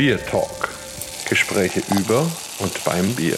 Bier Talk. Gespräche über und beim Bier.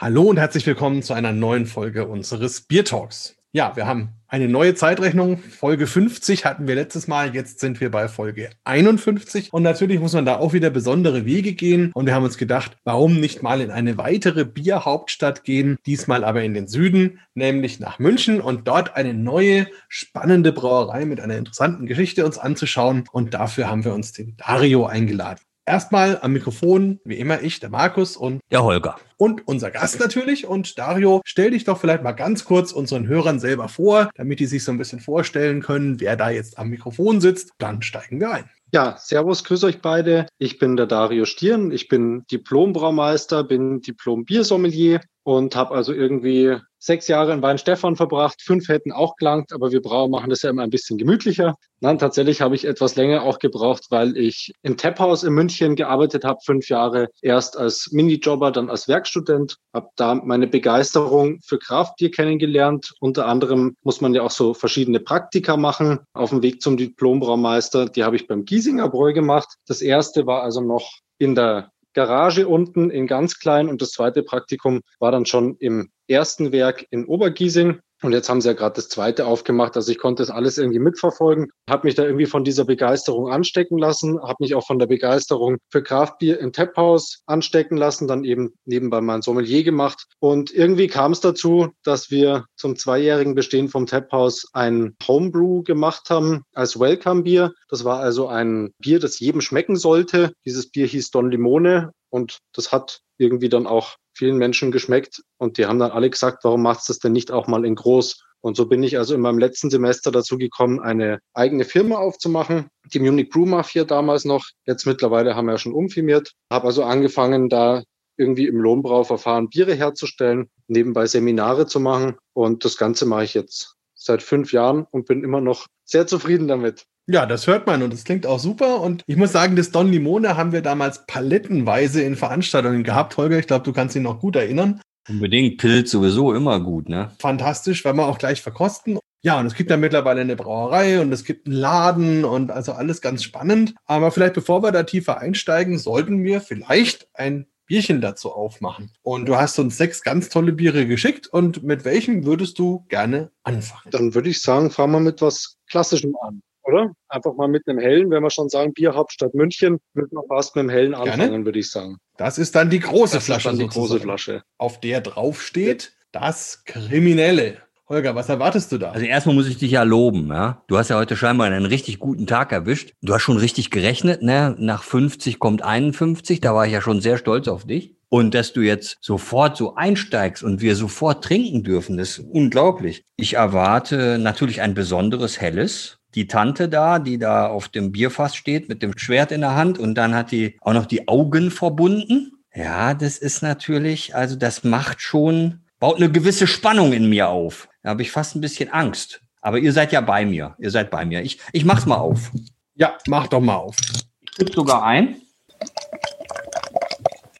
Hallo und herzlich willkommen zu einer neuen Folge unseres Bier Talks. Ja, wir haben eine neue Zeitrechnung. Folge 50 hatten wir letztes Mal. Jetzt sind wir bei Folge 51. Und natürlich muss man da auch wieder besondere Wege gehen. Und wir haben uns gedacht, warum nicht mal in eine weitere Bierhauptstadt gehen? Diesmal aber in den Süden, nämlich nach München und dort eine neue, spannende Brauerei mit einer interessanten Geschichte uns anzuschauen. Und dafür haben wir uns den Dario eingeladen. Erstmal am Mikrofon, wie immer ich, der Markus und der Holger. Und unser Gast natürlich. Und Dario, stell dich doch vielleicht mal ganz kurz unseren Hörern selber vor, damit die sich so ein bisschen vorstellen können, wer da jetzt am Mikrofon sitzt. Dann steigen wir ein. Ja, servus, grüß euch beide. Ich bin der Dario Stirn. Ich bin Diplombraumeister, bin Diplom-Biersommelier und habe also irgendwie sechs Jahre in Weinstefan verbracht. Fünf hätten auch gelangt, aber wir Brauer machen das ja immer ein bisschen gemütlicher. Nein, tatsächlich habe ich etwas länger auch gebraucht, weil ich im Taphaus in München gearbeitet habe, fünf Jahre. Erst als Minijobber, dann als Werkstudent. Habe da meine Begeisterung für Kraftbier kennengelernt. Unter anderem muss man ja auch so verschiedene Praktika machen auf dem Weg zum Diplombraumeister. Die habe ich beim Giesinger Bräu gemacht. Das erste war also noch in der Garage unten in ganz klein und das zweite Praktikum war dann schon im ersten Werk in Obergiesing. Und jetzt haben sie ja gerade das zweite aufgemacht. Also ich konnte das alles irgendwie mitverfolgen, habe mich da irgendwie von dieser Begeisterung anstecken lassen, habe mich auch von der Begeisterung für Kraftbier im Taphaus anstecken lassen, dann eben nebenbei mein Sommelier gemacht. Und irgendwie kam es dazu, dass wir zum zweijährigen Bestehen vom Taphaus ein Homebrew gemacht haben als Welcome-Bier. Das war also ein Bier, das jedem schmecken sollte. Dieses Bier hieß Don Limone und das hat irgendwie dann auch vielen Menschen geschmeckt und die haben dann alle gesagt, warum machst du das denn nicht auch mal in groß? Und so bin ich also in meinem letzten Semester dazu gekommen, eine eigene Firma aufzumachen. Die Munich Brew Mafia damals noch. Jetzt mittlerweile haben wir ja schon umfirmiert. Habe also angefangen, da irgendwie im Lohnbrauverfahren Biere herzustellen, nebenbei Seminare zu machen. Und das Ganze mache ich jetzt seit fünf Jahren und bin immer noch sehr zufrieden damit. Ja, das hört man und das klingt auch super. Und ich muss sagen, das Don Limone haben wir damals palettenweise in Veranstaltungen gehabt. Holger, ich glaube, du kannst dich noch gut erinnern. Unbedingt, Pilz sowieso immer gut, ne? Fantastisch, weil wir auch gleich verkosten. Ja, und es gibt ja mittlerweile eine Brauerei und es gibt einen Laden und also alles ganz spannend. Aber vielleicht bevor wir da tiefer einsteigen, sollten wir vielleicht ein Bierchen dazu aufmachen. Und du hast uns sechs ganz tolle Biere geschickt. Und mit welchem würdest du gerne anfangen? Dann würde ich sagen, fangen wir mit was Klassischem an oder? Einfach mal mit einem hellen, wenn wir schon sagen, Bierhauptstadt München, würde man fast mit einem hellen anfangen, würde ich sagen. Das ist dann die große das Flasche. Ist dann die große Flasche. Auf der drauf steht das Kriminelle. Holger, was erwartest du da? Also erstmal muss ich dich ja loben, ja. Du hast ja heute scheinbar einen richtig guten Tag erwischt. Du hast schon richtig gerechnet, ne? Nach 50 kommt 51, da war ich ja schon sehr stolz auf dich. Und dass du jetzt sofort so einsteigst und wir sofort trinken dürfen, das ist unglaublich. Ich erwarte natürlich ein besonderes Helles die Tante da, die da auf dem Bierfass steht mit dem Schwert in der Hand und dann hat die auch noch die Augen verbunden. Ja, das ist natürlich, also das macht schon, baut eine gewisse Spannung in mir auf. Da habe ich fast ein bisschen Angst. Aber ihr seid ja bei mir. Ihr seid bei mir. Ich, ich mach's mal auf. Ja, mach doch mal auf. Ich tippe sogar ein.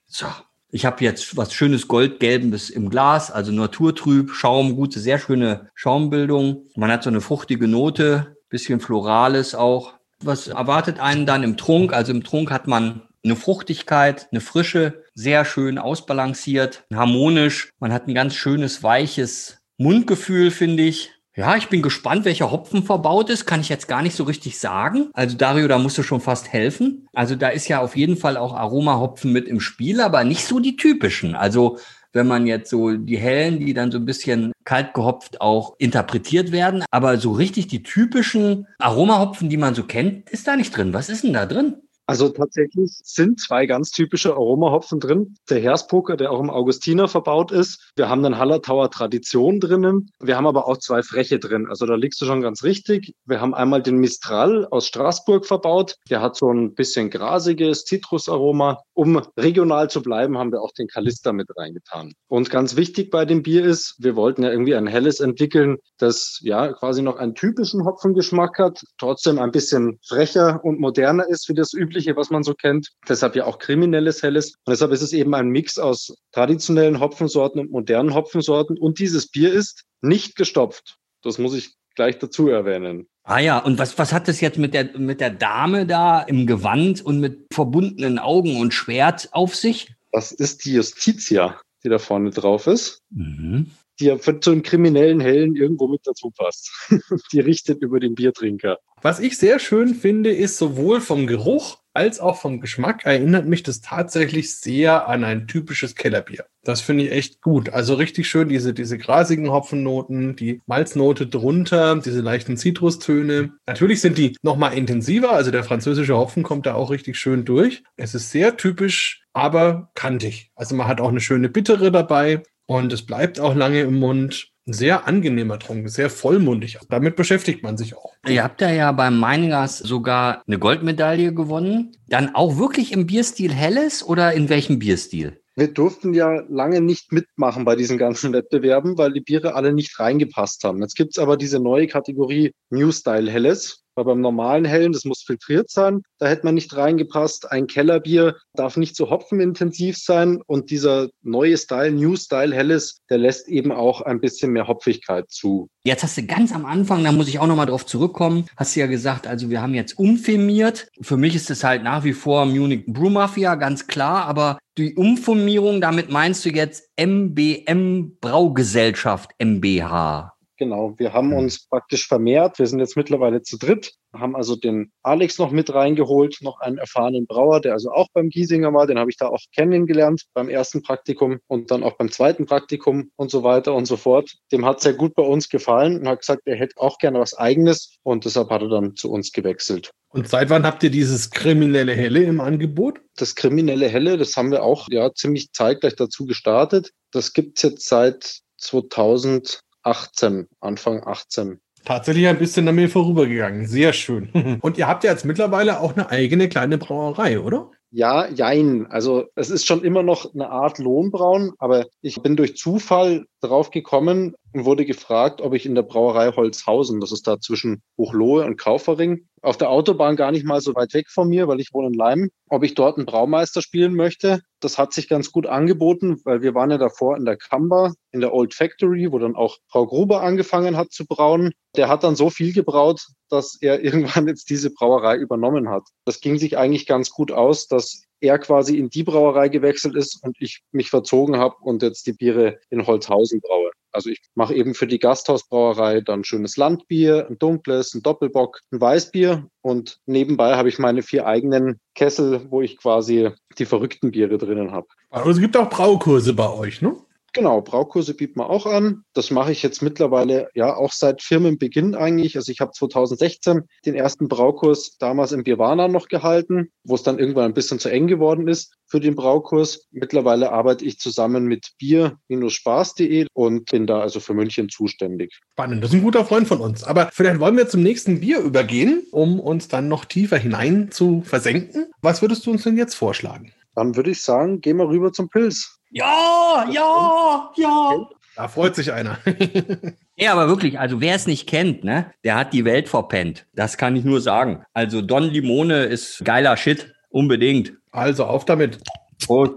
So. Ich habe jetzt was schönes Goldgelbes im Glas, also naturtrüb, Schaum, gute, sehr schöne Schaumbildung. Man hat so eine fruchtige Note, bisschen Florales auch. Was erwartet einen dann im Trunk? Also im Trunk hat man eine Fruchtigkeit, eine Frische, sehr schön ausbalanciert, harmonisch. Man hat ein ganz schönes, weiches Mundgefühl, finde ich. Ja, ich bin gespannt, welcher Hopfen verbaut ist. Kann ich jetzt gar nicht so richtig sagen. Also Dario, da musst du schon fast helfen. Also da ist ja auf jeden Fall auch Aromahopfen mit im Spiel, aber nicht so die typischen. Also wenn man jetzt so die hellen, die dann so ein bisschen kalt gehopft auch interpretiert werden. Aber so richtig die typischen Aromahopfen, die man so kennt, ist da nicht drin. Was ist denn da drin? Also tatsächlich sind zwei ganz typische Aromahopfen drin. Der Herspoker, der auch im Augustiner verbaut ist. Wir haben dann Hallertauer Tradition drinnen. Wir haben aber auch zwei Freche drin. Also da liegst du schon ganz richtig. Wir haben einmal den Mistral aus Straßburg verbaut. Der hat so ein bisschen grasiges Zitrusaroma. Um regional zu bleiben, haben wir auch den Kalister mit reingetan. Und ganz wichtig bei dem Bier ist, wir wollten ja irgendwie ein helles entwickeln, das ja quasi noch einen typischen Hopfengeschmack hat, trotzdem ein bisschen frecher und moderner ist, wie das üblich Übliche, was man so kennt. Deshalb ja auch kriminelles Helles. Und deshalb ist es eben ein Mix aus traditionellen Hopfensorten und modernen Hopfensorten. Und dieses Bier ist nicht gestopft. Das muss ich gleich dazu erwähnen. Ah ja, und was, was hat das jetzt mit der, mit der Dame da im Gewand und mit verbundenen Augen und Schwert auf sich? Das ist die Justitia, die da vorne drauf ist. Mhm. Die ja zu einem kriminellen Hellen irgendwo mit dazu passt. die richtet über den Biertrinker. Was ich sehr schön finde, ist sowohl vom Geruch als auch vom Geschmack erinnert mich das tatsächlich sehr an ein typisches Kellerbier. Das finde ich echt gut. Also richtig schön diese, diese grasigen Hopfennoten, die Malznote drunter, diese leichten Zitrustöne. Natürlich sind die nochmal intensiver. Also der französische Hopfen kommt da auch richtig schön durch. Es ist sehr typisch, aber kantig. Also man hat auch eine schöne Bittere dabei und es bleibt auch lange im Mund ein sehr angenehmer Trunk, sehr vollmundig. Damit beschäftigt man sich auch. Ihr habt da ja beim Meiningers sogar eine Goldmedaille gewonnen. Dann auch wirklich im Bierstil Helles oder in welchem Bierstil? Wir durften ja lange nicht mitmachen bei diesen ganzen Wettbewerben, weil die Biere alle nicht reingepasst haben. Jetzt gibt's aber diese neue Kategorie New Style Helles. Weil beim normalen Hellen, das muss filtriert sein, da hätte man nicht reingepasst. Ein Kellerbier darf nicht so hopfenintensiv sein und dieser neue Style, New Style Helles, der lässt eben auch ein bisschen mehr Hopfigkeit zu. Jetzt hast du ganz am Anfang, da muss ich auch nochmal drauf zurückkommen, hast du ja gesagt, also wir haben jetzt umfirmiert. Für mich ist es halt nach wie vor Munich Brew Mafia, ganz klar, aber die Umformierung, damit meinst du jetzt MBM Braugesellschaft MBH. Genau, wir haben uns praktisch vermehrt. Wir sind jetzt mittlerweile zu dritt, haben also den Alex noch mit reingeholt, noch einen erfahrenen Brauer, der also auch beim Giesinger war. Den habe ich da auch kennengelernt beim ersten Praktikum und dann auch beim zweiten Praktikum und so weiter und so fort. Dem hat sehr gut bei uns gefallen und hat gesagt, er hätte auch gerne was Eigenes und deshalb hat er dann zu uns gewechselt. Und seit wann habt ihr dieses kriminelle Helle im Angebot? Das kriminelle Helle, das haben wir auch ja ziemlich zeitgleich dazu gestartet. Das gibt's jetzt seit 2000 18, Anfang 18. Tatsächlich ein bisschen an mir vorübergegangen. Sehr schön. Und ihr habt ja jetzt mittlerweile auch eine eigene kleine Brauerei, oder? Ja, jein. Also es ist schon immer noch eine Art Lohnbrauen, aber ich bin durch Zufall drauf gekommen und wurde gefragt, ob ich in der Brauerei Holzhausen, das ist da zwischen Hochlohe und Kaufering, auf der Autobahn gar nicht mal so weit weg von mir, weil ich wohne in Leim, ob ich dort einen Braumeister spielen möchte. Das hat sich ganz gut angeboten, weil wir waren ja davor in der Kamba, in der Old Factory, wo dann auch Frau Gruber angefangen hat zu brauen. Der hat dann so viel gebraut, dass er irgendwann jetzt diese Brauerei übernommen hat. Das ging sich eigentlich ganz gut aus, dass er quasi in die Brauerei gewechselt ist und ich mich verzogen habe und jetzt die Biere in Holzhausen braue. Also ich mache eben für die Gasthausbrauerei dann schönes Landbier, ein dunkles, ein Doppelbock, ein Weißbier und nebenbei habe ich meine vier eigenen Kessel, wo ich quasi die verrückten Biere drinnen habe. Also es gibt auch Braukurse bei euch, ne? Genau, Braukurse bietet man auch an. Das mache ich jetzt mittlerweile ja auch seit Firmenbeginn eigentlich. Also ich habe 2016 den ersten Braukurs damals im Birwana noch gehalten, wo es dann irgendwann ein bisschen zu eng geworden ist für den Braukurs. Mittlerweile arbeite ich zusammen mit bier-spaß.de und bin da also für München zuständig. Spannend, das ist ein guter Freund von uns. Aber vielleicht wollen wir zum nächsten Bier übergehen, um uns dann noch tiefer hinein zu versenken. Was würdest du uns denn jetzt vorschlagen? Dann würde ich sagen, gehen wir rüber zum Pilz. Ja, ja, ja. Da freut sich einer. Ja, aber wirklich, also wer es nicht kennt, ne, der hat die Welt verpennt. Das kann ich nur sagen. Also Don Limone ist geiler Shit. Unbedingt. Also auf damit. Prost.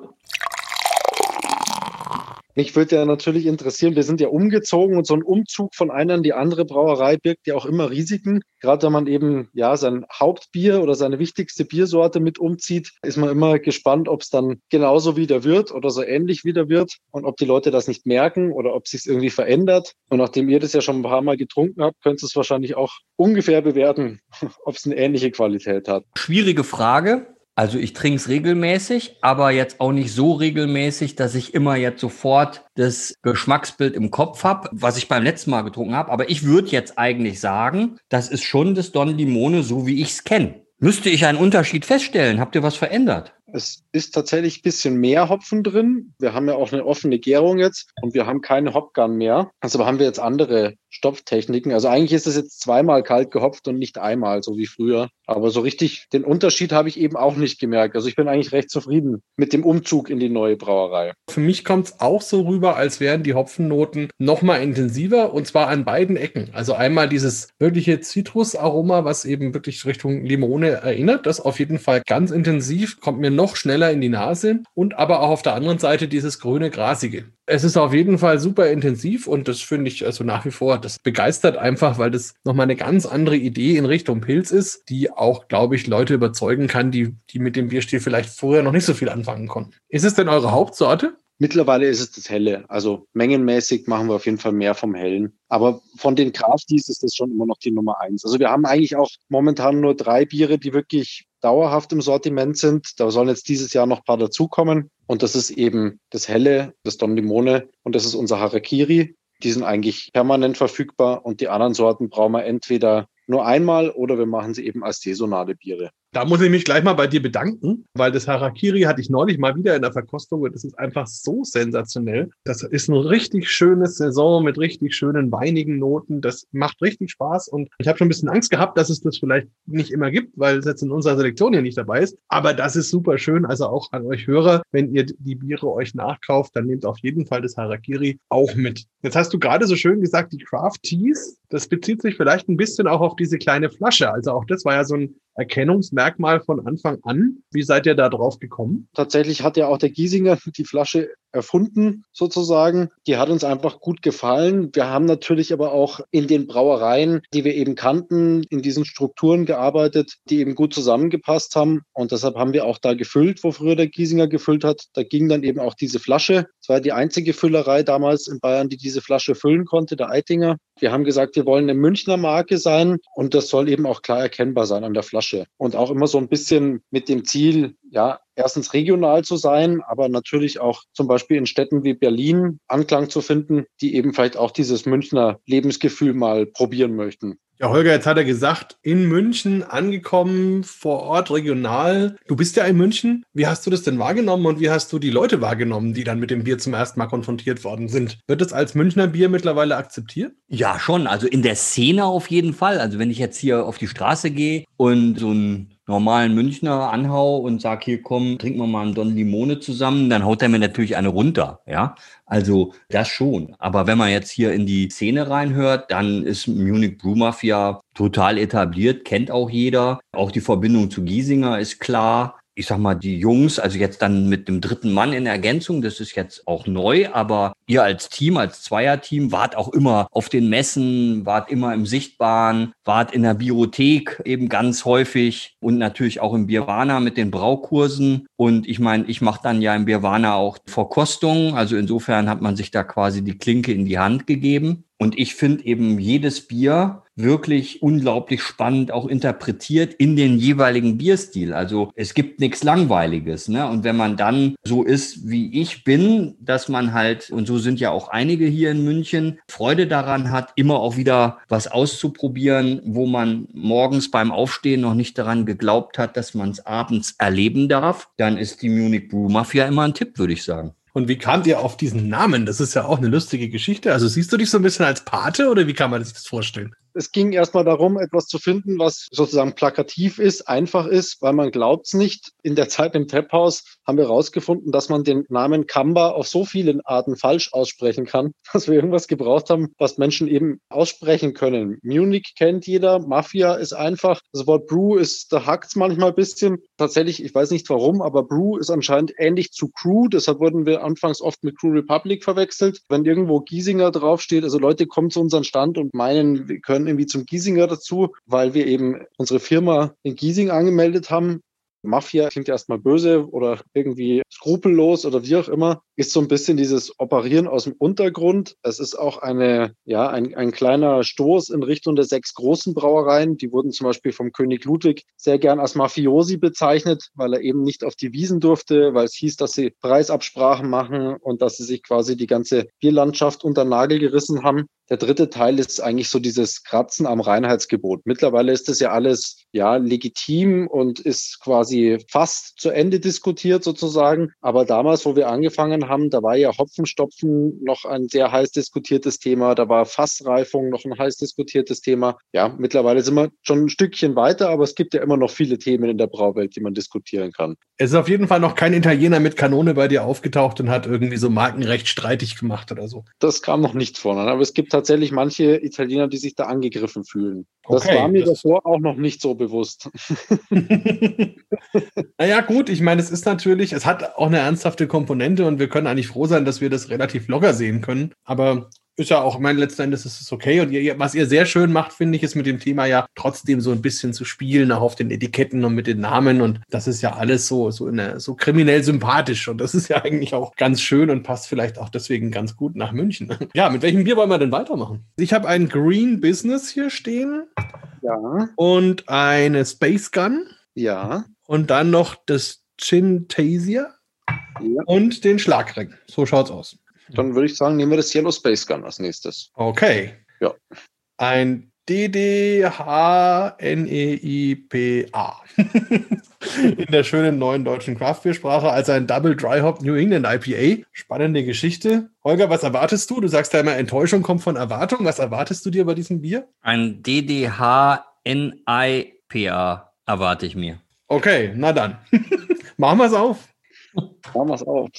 Mich würde ja natürlich interessieren, wir sind ja umgezogen und so ein Umzug von einer in die andere Brauerei birgt ja auch immer Risiken. Gerade wenn man eben ja sein Hauptbier oder seine wichtigste Biersorte mit umzieht, ist man immer gespannt, ob es dann genauso wieder wird oder so ähnlich wieder wird und ob die Leute das nicht merken oder ob sich irgendwie verändert. Und nachdem ihr das ja schon ein paar Mal getrunken habt, könnt ihr es wahrscheinlich auch ungefähr bewerten, ob es eine ähnliche Qualität hat. Schwierige Frage. Also ich trinke es regelmäßig, aber jetzt auch nicht so regelmäßig, dass ich immer jetzt sofort das Geschmacksbild im Kopf habe, was ich beim letzten Mal getrunken habe. Aber ich würde jetzt eigentlich sagen, das ist schon das Don Limone, so wie ich es kenne. Müsste ich einen Unterschied feststellen? Habt ihr was verändert? Es ist tatsächlich ein bisschen mehr Hopfen drin. Wir haben ja auch eine offene Gärung jetzt und wir haben keine Hopgun mehr. Also haben wir jetzt andere Stopftechniken. Also eigentlich ist es jetzt zweimal kalt gehopft und nicht einmal, so wie früher. Aber so richtig den Unterschied habe ich eben auch nicht gemerkt. Also ich bin eigentlich recht zufrieden mit dem Umzug in die neue Brauerei. Für mich kommt es auch so rüber, als wären die Hopfennoten noch mal intensiver und zwar an beiden Ecken. Also einmal dieses wirkliche Zitrusaroma, was eben wirklich Richtung Limone erinnert. Das auf jeden Fall ganz intensiv. Kommt mir noch schneller in die Nase und aber auch auf der anderen Seite dieses grüne Grasige. Es ist auf jeden Fall super intensiv und das finde ich also nach wie vor, das begeistert einfach, weil das nochmal eine ganz andere Idee in Richtung Pilz ist, die auch, glaube ich, Leute überzeugen kann, die, die mit dem Bierstil vielleicht vorher noch nicht so viel anfangen konnten. Ist es denn eure Hauptsorte? Mittlerweile ist es das Helle. Also mengenmäßig machen wir auf jeden Fall mehr vom Hellen. Aber von den Crafties ist das schon immer noch die Nummer eins. Also wir haben eigentlich auch momentan nur drei Biere, die wirklich dauerhaft im Sortiment sind. Da sollen jetzt dieses Jahr noch ein paar dazukommen. Und das ist eben das Helle, das Don Limone und das ist unser Harakiri. Die sind eigentlich permanent verfügbar und die anderen Sorten brauchen wir entweder nur einmal oder wir machen sie eben als saisonale Biere. Da muss ich mich gleich mal bei dir bedanken, weil das Harakiri hatte ich neulich mal wieder in der Verkostung und das ist einfach so sensationell. Das ist ein richtig schönes Saison mit richtig schönen weinigen Noten. Das macht richtig Spaß und ich habe schon ein bisschen Angst gehabt, dass es das vielleicht nicht immer gibt, weil es jetzt in unserer Selektion hier nicht dabei ist. Aber das ist super schön. Also auch an euch Hörer, wenn ihr die Biere euch nachkauft, dann nehmt auf jeden Fall das Harakiri auch mit. Jetzt hast du gerade so schön gesagt, die Craft Teas, das bezieht sich vielleicht ein bisschen auch auf diese kleine Flasche. Also auch das war ja so ein Erkennungsmerkmal von Anfang an. Wie seid ihr da drauf gekommen? Tatsächlich hat ja auch der Giesinger die Flasche erfunden, sozusagen. Die hat uns einfach gut gefallen. Wir haben natürlich aber auch in den Brauereien, die wir eben kannten, in diesen Strukturen gearbeitet, die eben gut zusammengepasst haben. Und deshalb haben wir auch da gefüllt, wo früher der Giesinger gefüllt hat. Da ging dann eben auch diese Flasche. Es war die einzige Füllerei damals in Bayern, die diese Flasche füllen konnte, der Eitinger. Wir haben gesagt, wir wollen eine Münchner Marke sein und das soll eben auch klar erkennbar sein an der Flasche. Und auch immer so ein bisschen mit dem Ziel, ja, erstens regional zu sein, aber natürlich auch zum Beispiel in Städten wie Berlin Anklang zu finden, die eben vielleicht auch dieses Münchner Lebensgefühl mal probieren möchten. Ja, Holger, jetzt hat er gesagt, in München angekommen, vor Ort, regional. Du bist ja in München. Wie hast du das denn wahrgenommen und wie hast du die Leute wahrgenommen, die dann mit dem Bier zum ersten Mal konfrontiert worden sind? Wird es als Münchner Bier mittlerweile akzeptiert? Ja, schon. Also in der Szene auf jeden Fall. Also wenn ich jetzt hier auf die Straße gehe und so ein normalen Münchner anhau und sag, hier komm, trinken wir mal einen Don Limone zusammen, dann haut er mir natürlich eine runter, ja. Also das schon. Aber wenn man jetzt hier in die Szene reinhört, dann ist Munich Brew Mafia total etabliert, kennt auch jeder. Auch die Verbindung zu Giesinger ist klar ich sag mal, die Jungs, also jetzt dann mit dem dritten Mann in Ergänzung, das ist jetzt auch neu, aber ihr als Team, als Zweierteam, wart auch immer auf den Messen, wart immer im Sichtbaren, wart in der Biothek eben ganz häufig und natürlich auch im Birwana mit den Braukursen. Und ich meine, ich mache dann ja im Birwana auch Verkostungen, also insofern hat man sich da quasi die Klinke in die Hand gegeben. Und ich finde eben jedes Bier wirklich unglaublich spannend auch interpretiert in den jeweiligen Bierstil. Also es gibt nichts Langweiliges. Ne? Und wenn man dann so ist, wie ich bin, dass man halt, und so sind ja auch einige hier in München, Freude daran hat, immer auch wieder was auszuprobieren, wo man morgens beim Aufstehen noch nicht daran geglaubt hat, dass man es abends erleben darf, dann ist die Munich Brew Mafia immer ein Tipp, würde ich sagen. Und wie kamt ihr auf diesen Namen? Das ist ja auch eine lustige Geschichte. Also siehst du dich so ein bisschen als Pate oder wie kann man sich das vorstellen? Es ging erstmal darum, etwas zu finden, was sozusagen plakativ ist, einfach ist, weil man glaubt es nicht. In der Zeit im Trepphaus haben wir herausgefunden, dass man den Namen Kamba auf so vielen Arten falsch aussprechen kann, dass wir irgendwas gebraucht haben, was Menschen eben aussprechen können. Munich kennt jeder, Mafia ist einfach. Das Wort Brew ist, da hackt es manchmal ein bisschen. Tatsächlich, ich weiß nicht warum, aber Brew ist anscheinend ähnlich zu Crew. Deshalb wurden wir anfangs oft mit Crew Republic verwechselt. Wenn irgendwo Giesinger draufsteht, also Leute kommen zu unserem Stand und meinen, wir können irgendwie zum Giesinger dazu, weil wir eben unsere Firma in Giesing angemeldet haben. Mafia klingt erstmal böse oder irgendwie skrupellos oder wie auch immer, ist so ein bisschen dieses Operieren aus dem Untergrund. Es ist auch eine, ja, ein, ein kleiner Stoß in Richtung der sechs großen Brauereien. Die wurden zum Beispiel vom König Ludwig sehr gern als Mafiosi bezeichnet, weil er eben nicht auf die Wiesen durfte, weil es hieß, dass sie Preisabsprachen machen und dass sie sich quasi die ganze Bierlandschaft unter Nagel gerissen haben. Der dritte Teil ist eigentlich so dieses Kratzen am Reinheitsgebot. Mittlerweile ist das ja alles ja legitim und ist quasi fast zu Ende diskutiert sozusagen. Aber damals, wo wir angefangen haben, da war ja Hopfenstopfen noch ein sehr heiß diskutiertes Thema, da war Fassreifung noch ein heiß diskutiertes Thema. Ja, mittlerweile sind wir schon ein Stückchen weiter, aber es gibt ja immer noch viele Themen in der Brauwelt, die man diskutieren kann. Es ist auf jeden Fall noch kein Italiener mit Kanone bei dir aufgetaucht und hat irgendwie so Markenrecht streitig gemacht oder so. Das kam noch nicht vor, aber es gibt tatsächlich manche Italiener, die sich da angegriffen fühlen. Das okay, war mir das davor auch noch nicht so bewusst. naja, gut, ich meine, es ist natürlich, es hat auch eine ernsthafte Komponente und wir können eigentlich froh sein, dass wir das relativ locker sehen können. Aber ist ja auch, mein letzten Endes ist es okay. Und ihr, was ihr sehr schön macht, finde ich, ist mit dem Thema ja trotzdem so ein bisschen zu spielen, auch auf den Etiketten und mit den Namen. Und das ist ja alles so, so, eine, so kriminell sympathisch. Und das ist ja eigentlich auch ganz schön und passt vielleicht auch deswegen ganz gut nach München. Ja, mit welchem Bier wollen wir denn weitermachen? Ich habe ein Green Business hier stehen. Ja. Und eine Space Gun. Ja. Und dann noch das Chintasia. Ja. Und den Schlagring. So schaut's aus. Dann würde ich sagen, nehmen wir das Yellow Space Gun als nächstes. Okay. Ja. Ein D-D-H-N-E-I-P-A. In der schönen neuen deutschen Craftbeer-Sprache als ein Double Dry Hop New England IPA. Spannende Geschichte. Holger, was erwartest du? Du sagst ja immer, Enttäuschung kommt von Erwartung. Was erwartest du dir bei diesem Bier? Ein D-D-H-N-I-P-A erwarte ich mir. Okay, na dann. Machen wir es auf. Machen wir es auf.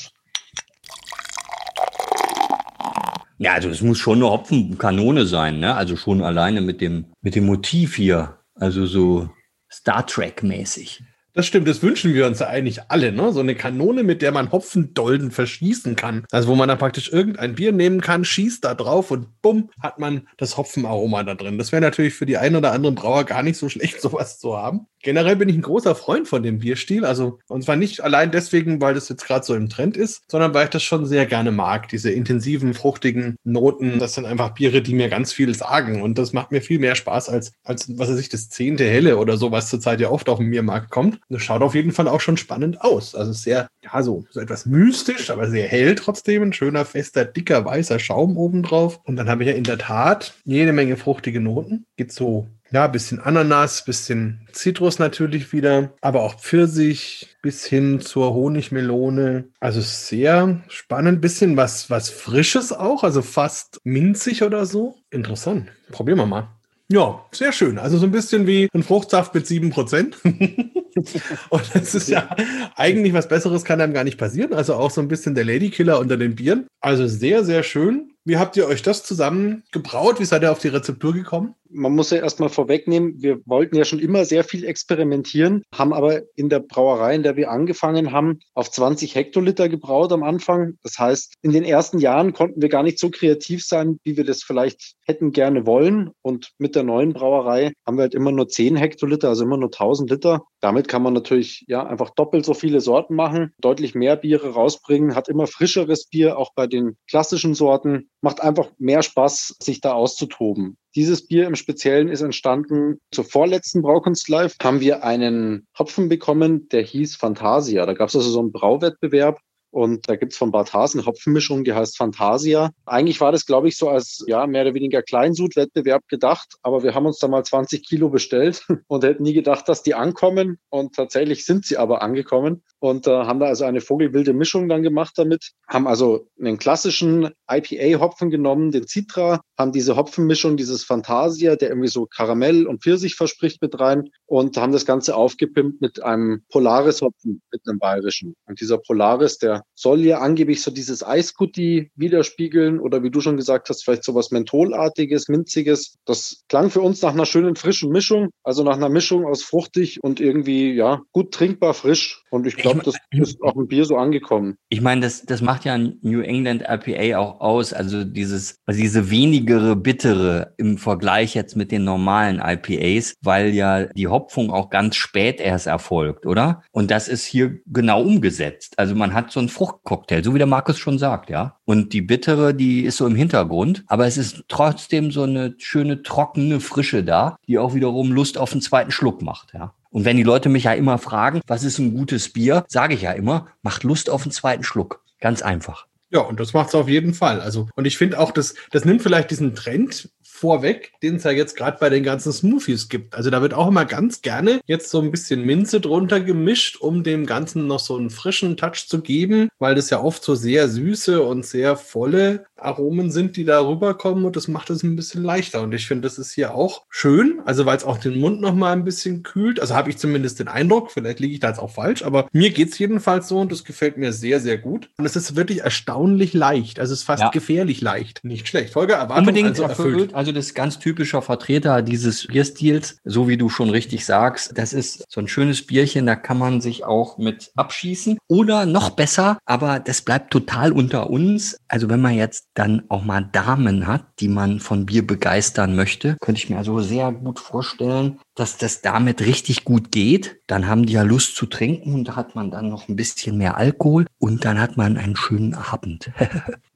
Ja, also es muss schon eine Hopfenkanone sein, ne? Also schon alleine mit dem, mit dem Motiv hier. Also so Star Trek-mäßig. Das stimmt, das wünschen wir uns ja eigentlich alle, ne? So eine Kanone, mit der man Hopfendolden verschießen kann. Also wo man dann praktisch irgendein Bier nehmen kann, schießt da drauf und bumm, hat man das Hopfenaroma da drin. Das wäre natürlich für die einen oder anderen Brauer gar nicht so schlecht, sowas zu haben. Generell bin ich ein großer Freund von dem Bierstil. Also, und zwar nicht allein deswegen, weil das jetzt gerade so im Trend ist, sondern weil ich das schon sehr gerne mag. Diese intensiven, fruchtigen Noten, das sind einfach Biere, die mir ganz viel sagen. Und das macht mir viel mehr Spaß als, als was weiß ich, das zehnte Helle oder so, was zurzeit ja oft auf dem Biermarkt kommt. Das schaut auf jeden Fall auch schon spannend aus. Also sehr, ja, so, so etwas mystisch, aber sehr hell trotzdem. Ein schöner, fester, dicker, weißer Schaum obendrauf. Und dann habe ich ja in der Tat jede Menge fruchtige Noten. Geht so ja, bisschen Ananas, bisschen Zitrus natürlich wieder, aber auch Pfirsich bis hin zur Honigmelone. Also sehr spannend, bisschen was, was Frisches auch, also fast minzig oder so. Interessant. Probieren wir mal. Ja, sehr schön. Also so ein bisschen wie ein Fruchtsaft mit 7%. und das ist ja eigentlich was Besseres kann einem gar nicht passieren. Also auch so ein bisschen der Ladykiller unter den Bieren. Also sehr, sehr schön. Wie habt ihr euch das zusammen gebraut? Wie seid ihr auf die Rezeptur gekommen? Man muss ja erstmal vorwegnehmen, wir wollten ja schon immer sehr viel experimentieren, haben aber in der Brauerei, in der wir angefangen haben, auf 20 Hektoliter gebraut am Anfang. Das heißt, in den ersten Jahren konnten wir gar nicht so kreativ sein, wie wir das vielleicht hätten gerne wollen. Und mit der neuen Brauerei haben wir halt immer nur 10 Hektoliter, also immer nur 1000 Liter. Damit kann man natürlich ja einfach doppelt so viele Sorten machen, deutlich mehr Biere rausbringen, hat immer frischeres Bier, auch bei den klassischen Sorten macht einfach mehr Spaß, sich da auszutoben. Dieses Bier im Speziellen ist entstanden zur vorletzten Braukunst Live. Haben wir einen Hopfen bekommen, der hieß Fantasia. Da gab es also so einen Brauwettbewerb und da gibt's von Bad Hasen Hopfenmischung, die heißt Fantasia. Eigentlich war das, glaube ich, so als ja mehr oder weniger Kleinsud-Wettbewerb gedacht, aber wir haben uns da mal 20 Kilo bestellt und hätten nie gedacht, dass die ankommen. Und tatsächlich sind sie aber angekommen und äh, haben da also eine vogelwilde Mischung dann gemacht damit. Haben also einen klassischen IPA-Hopfen genommen, den Citra, haben diese Hopfenmischung, dieses Fantasia, der irgendwie so Karamell und Pfirsich verspricht mit rein und haben das Ganze aufgepimpt mit einem Polaris-Hopfen, mit einem bayerischen. Und dieser Polaris, der soll ja angeblich so dieses Eiskutti widerspiegeln oder wie du schon gesagt hast, vielleicht so was Mentholartiges, Minziges. Das klang für uns nach einer schönen frischen Mischung, also nach einer Mischung aus fruchtig und irgendwie, ja, gut trinkbar frisch. Und ich glaube, das ist auch im Bier so angekommen. Ich meine, das, das macht ja ein New England IPA auch aus, also dieses, also diese wenigere Bittere im Vergleich jetzt mit den normalen IPAs, weil ja die Hopfung auch ganz spät erst erfolgt, oder? Und das ist hier genau umgesetzt. Also man hat so ein Fruchtcocktail, so wie der Markus schon sagt, ja. Und die bittere, die ist so im Hintergrund, aber es ist trotzdem so eine schöne, trockene Frische da, die auch wiederum Lust auf einen zweiten Schluck macht, ja. Und wenn die Leute mich ja immer fragen, was ist ein gutes Bier, sage ich ja immer, macht Lust auf einen zweiten Schluck. Ganz einfach. Ja, und das macht es auf jeden Fall. Also, und ich finde auch, das, das nimmt vielleicht diesen Trend vorweg, den es ja jetzt gerade bei den ganzen Smoothies gibt. Also da wird auch immer ganz gerne jetzt so ein bisschen Minze drunter gemischt, um dem Ganzen noch so einen frischen Touch zu geben, weil das ja oft so sehr süße und sehr volle Aromen sind, die da rüberkommen und das macht es ein bisschen leichter. Und ich finde, das ist hier auch schön, also weil es auch den Mund noch mal ein bisschen kühlt. Also habe ich zumindest den Eindruck, vielleicht liege ich da jetzt auch falsch, aber mir geht es jedenfalls so und das gefällt mir sehr, sehr gut. Und es ist wirklich erstaunlich leicht, also es ist fast ja. gefährlich leicht. Nicht schlecht. Holger, Erwartung Unbedingt also erfüllt. Also das ist ganz typischer Vertreter dieses Bierstils, so wie du schon richtig sagst. Das ist so ein schönes Bierchen, da kann man sich auch mit abschießen. Oder noch besser, aber das bleibt total unter uns. Also wenn man jetzt dann auch mal Damen hat, die man von Bier begeistern möchte, könnte ich mir also sehr gut vorstellen, dass das damit richtig gut geht. Dann haben die ja Lust zu trinken und da hat man dann noch ein bisschen mehr Alkohol und dann hat man einen schönen Abend.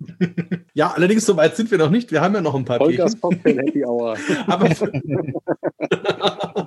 ja, allerdings so weit sind wir noch nicht. Wir haben ja noch ein paar Holgers Cocktail Happy Hour. Aber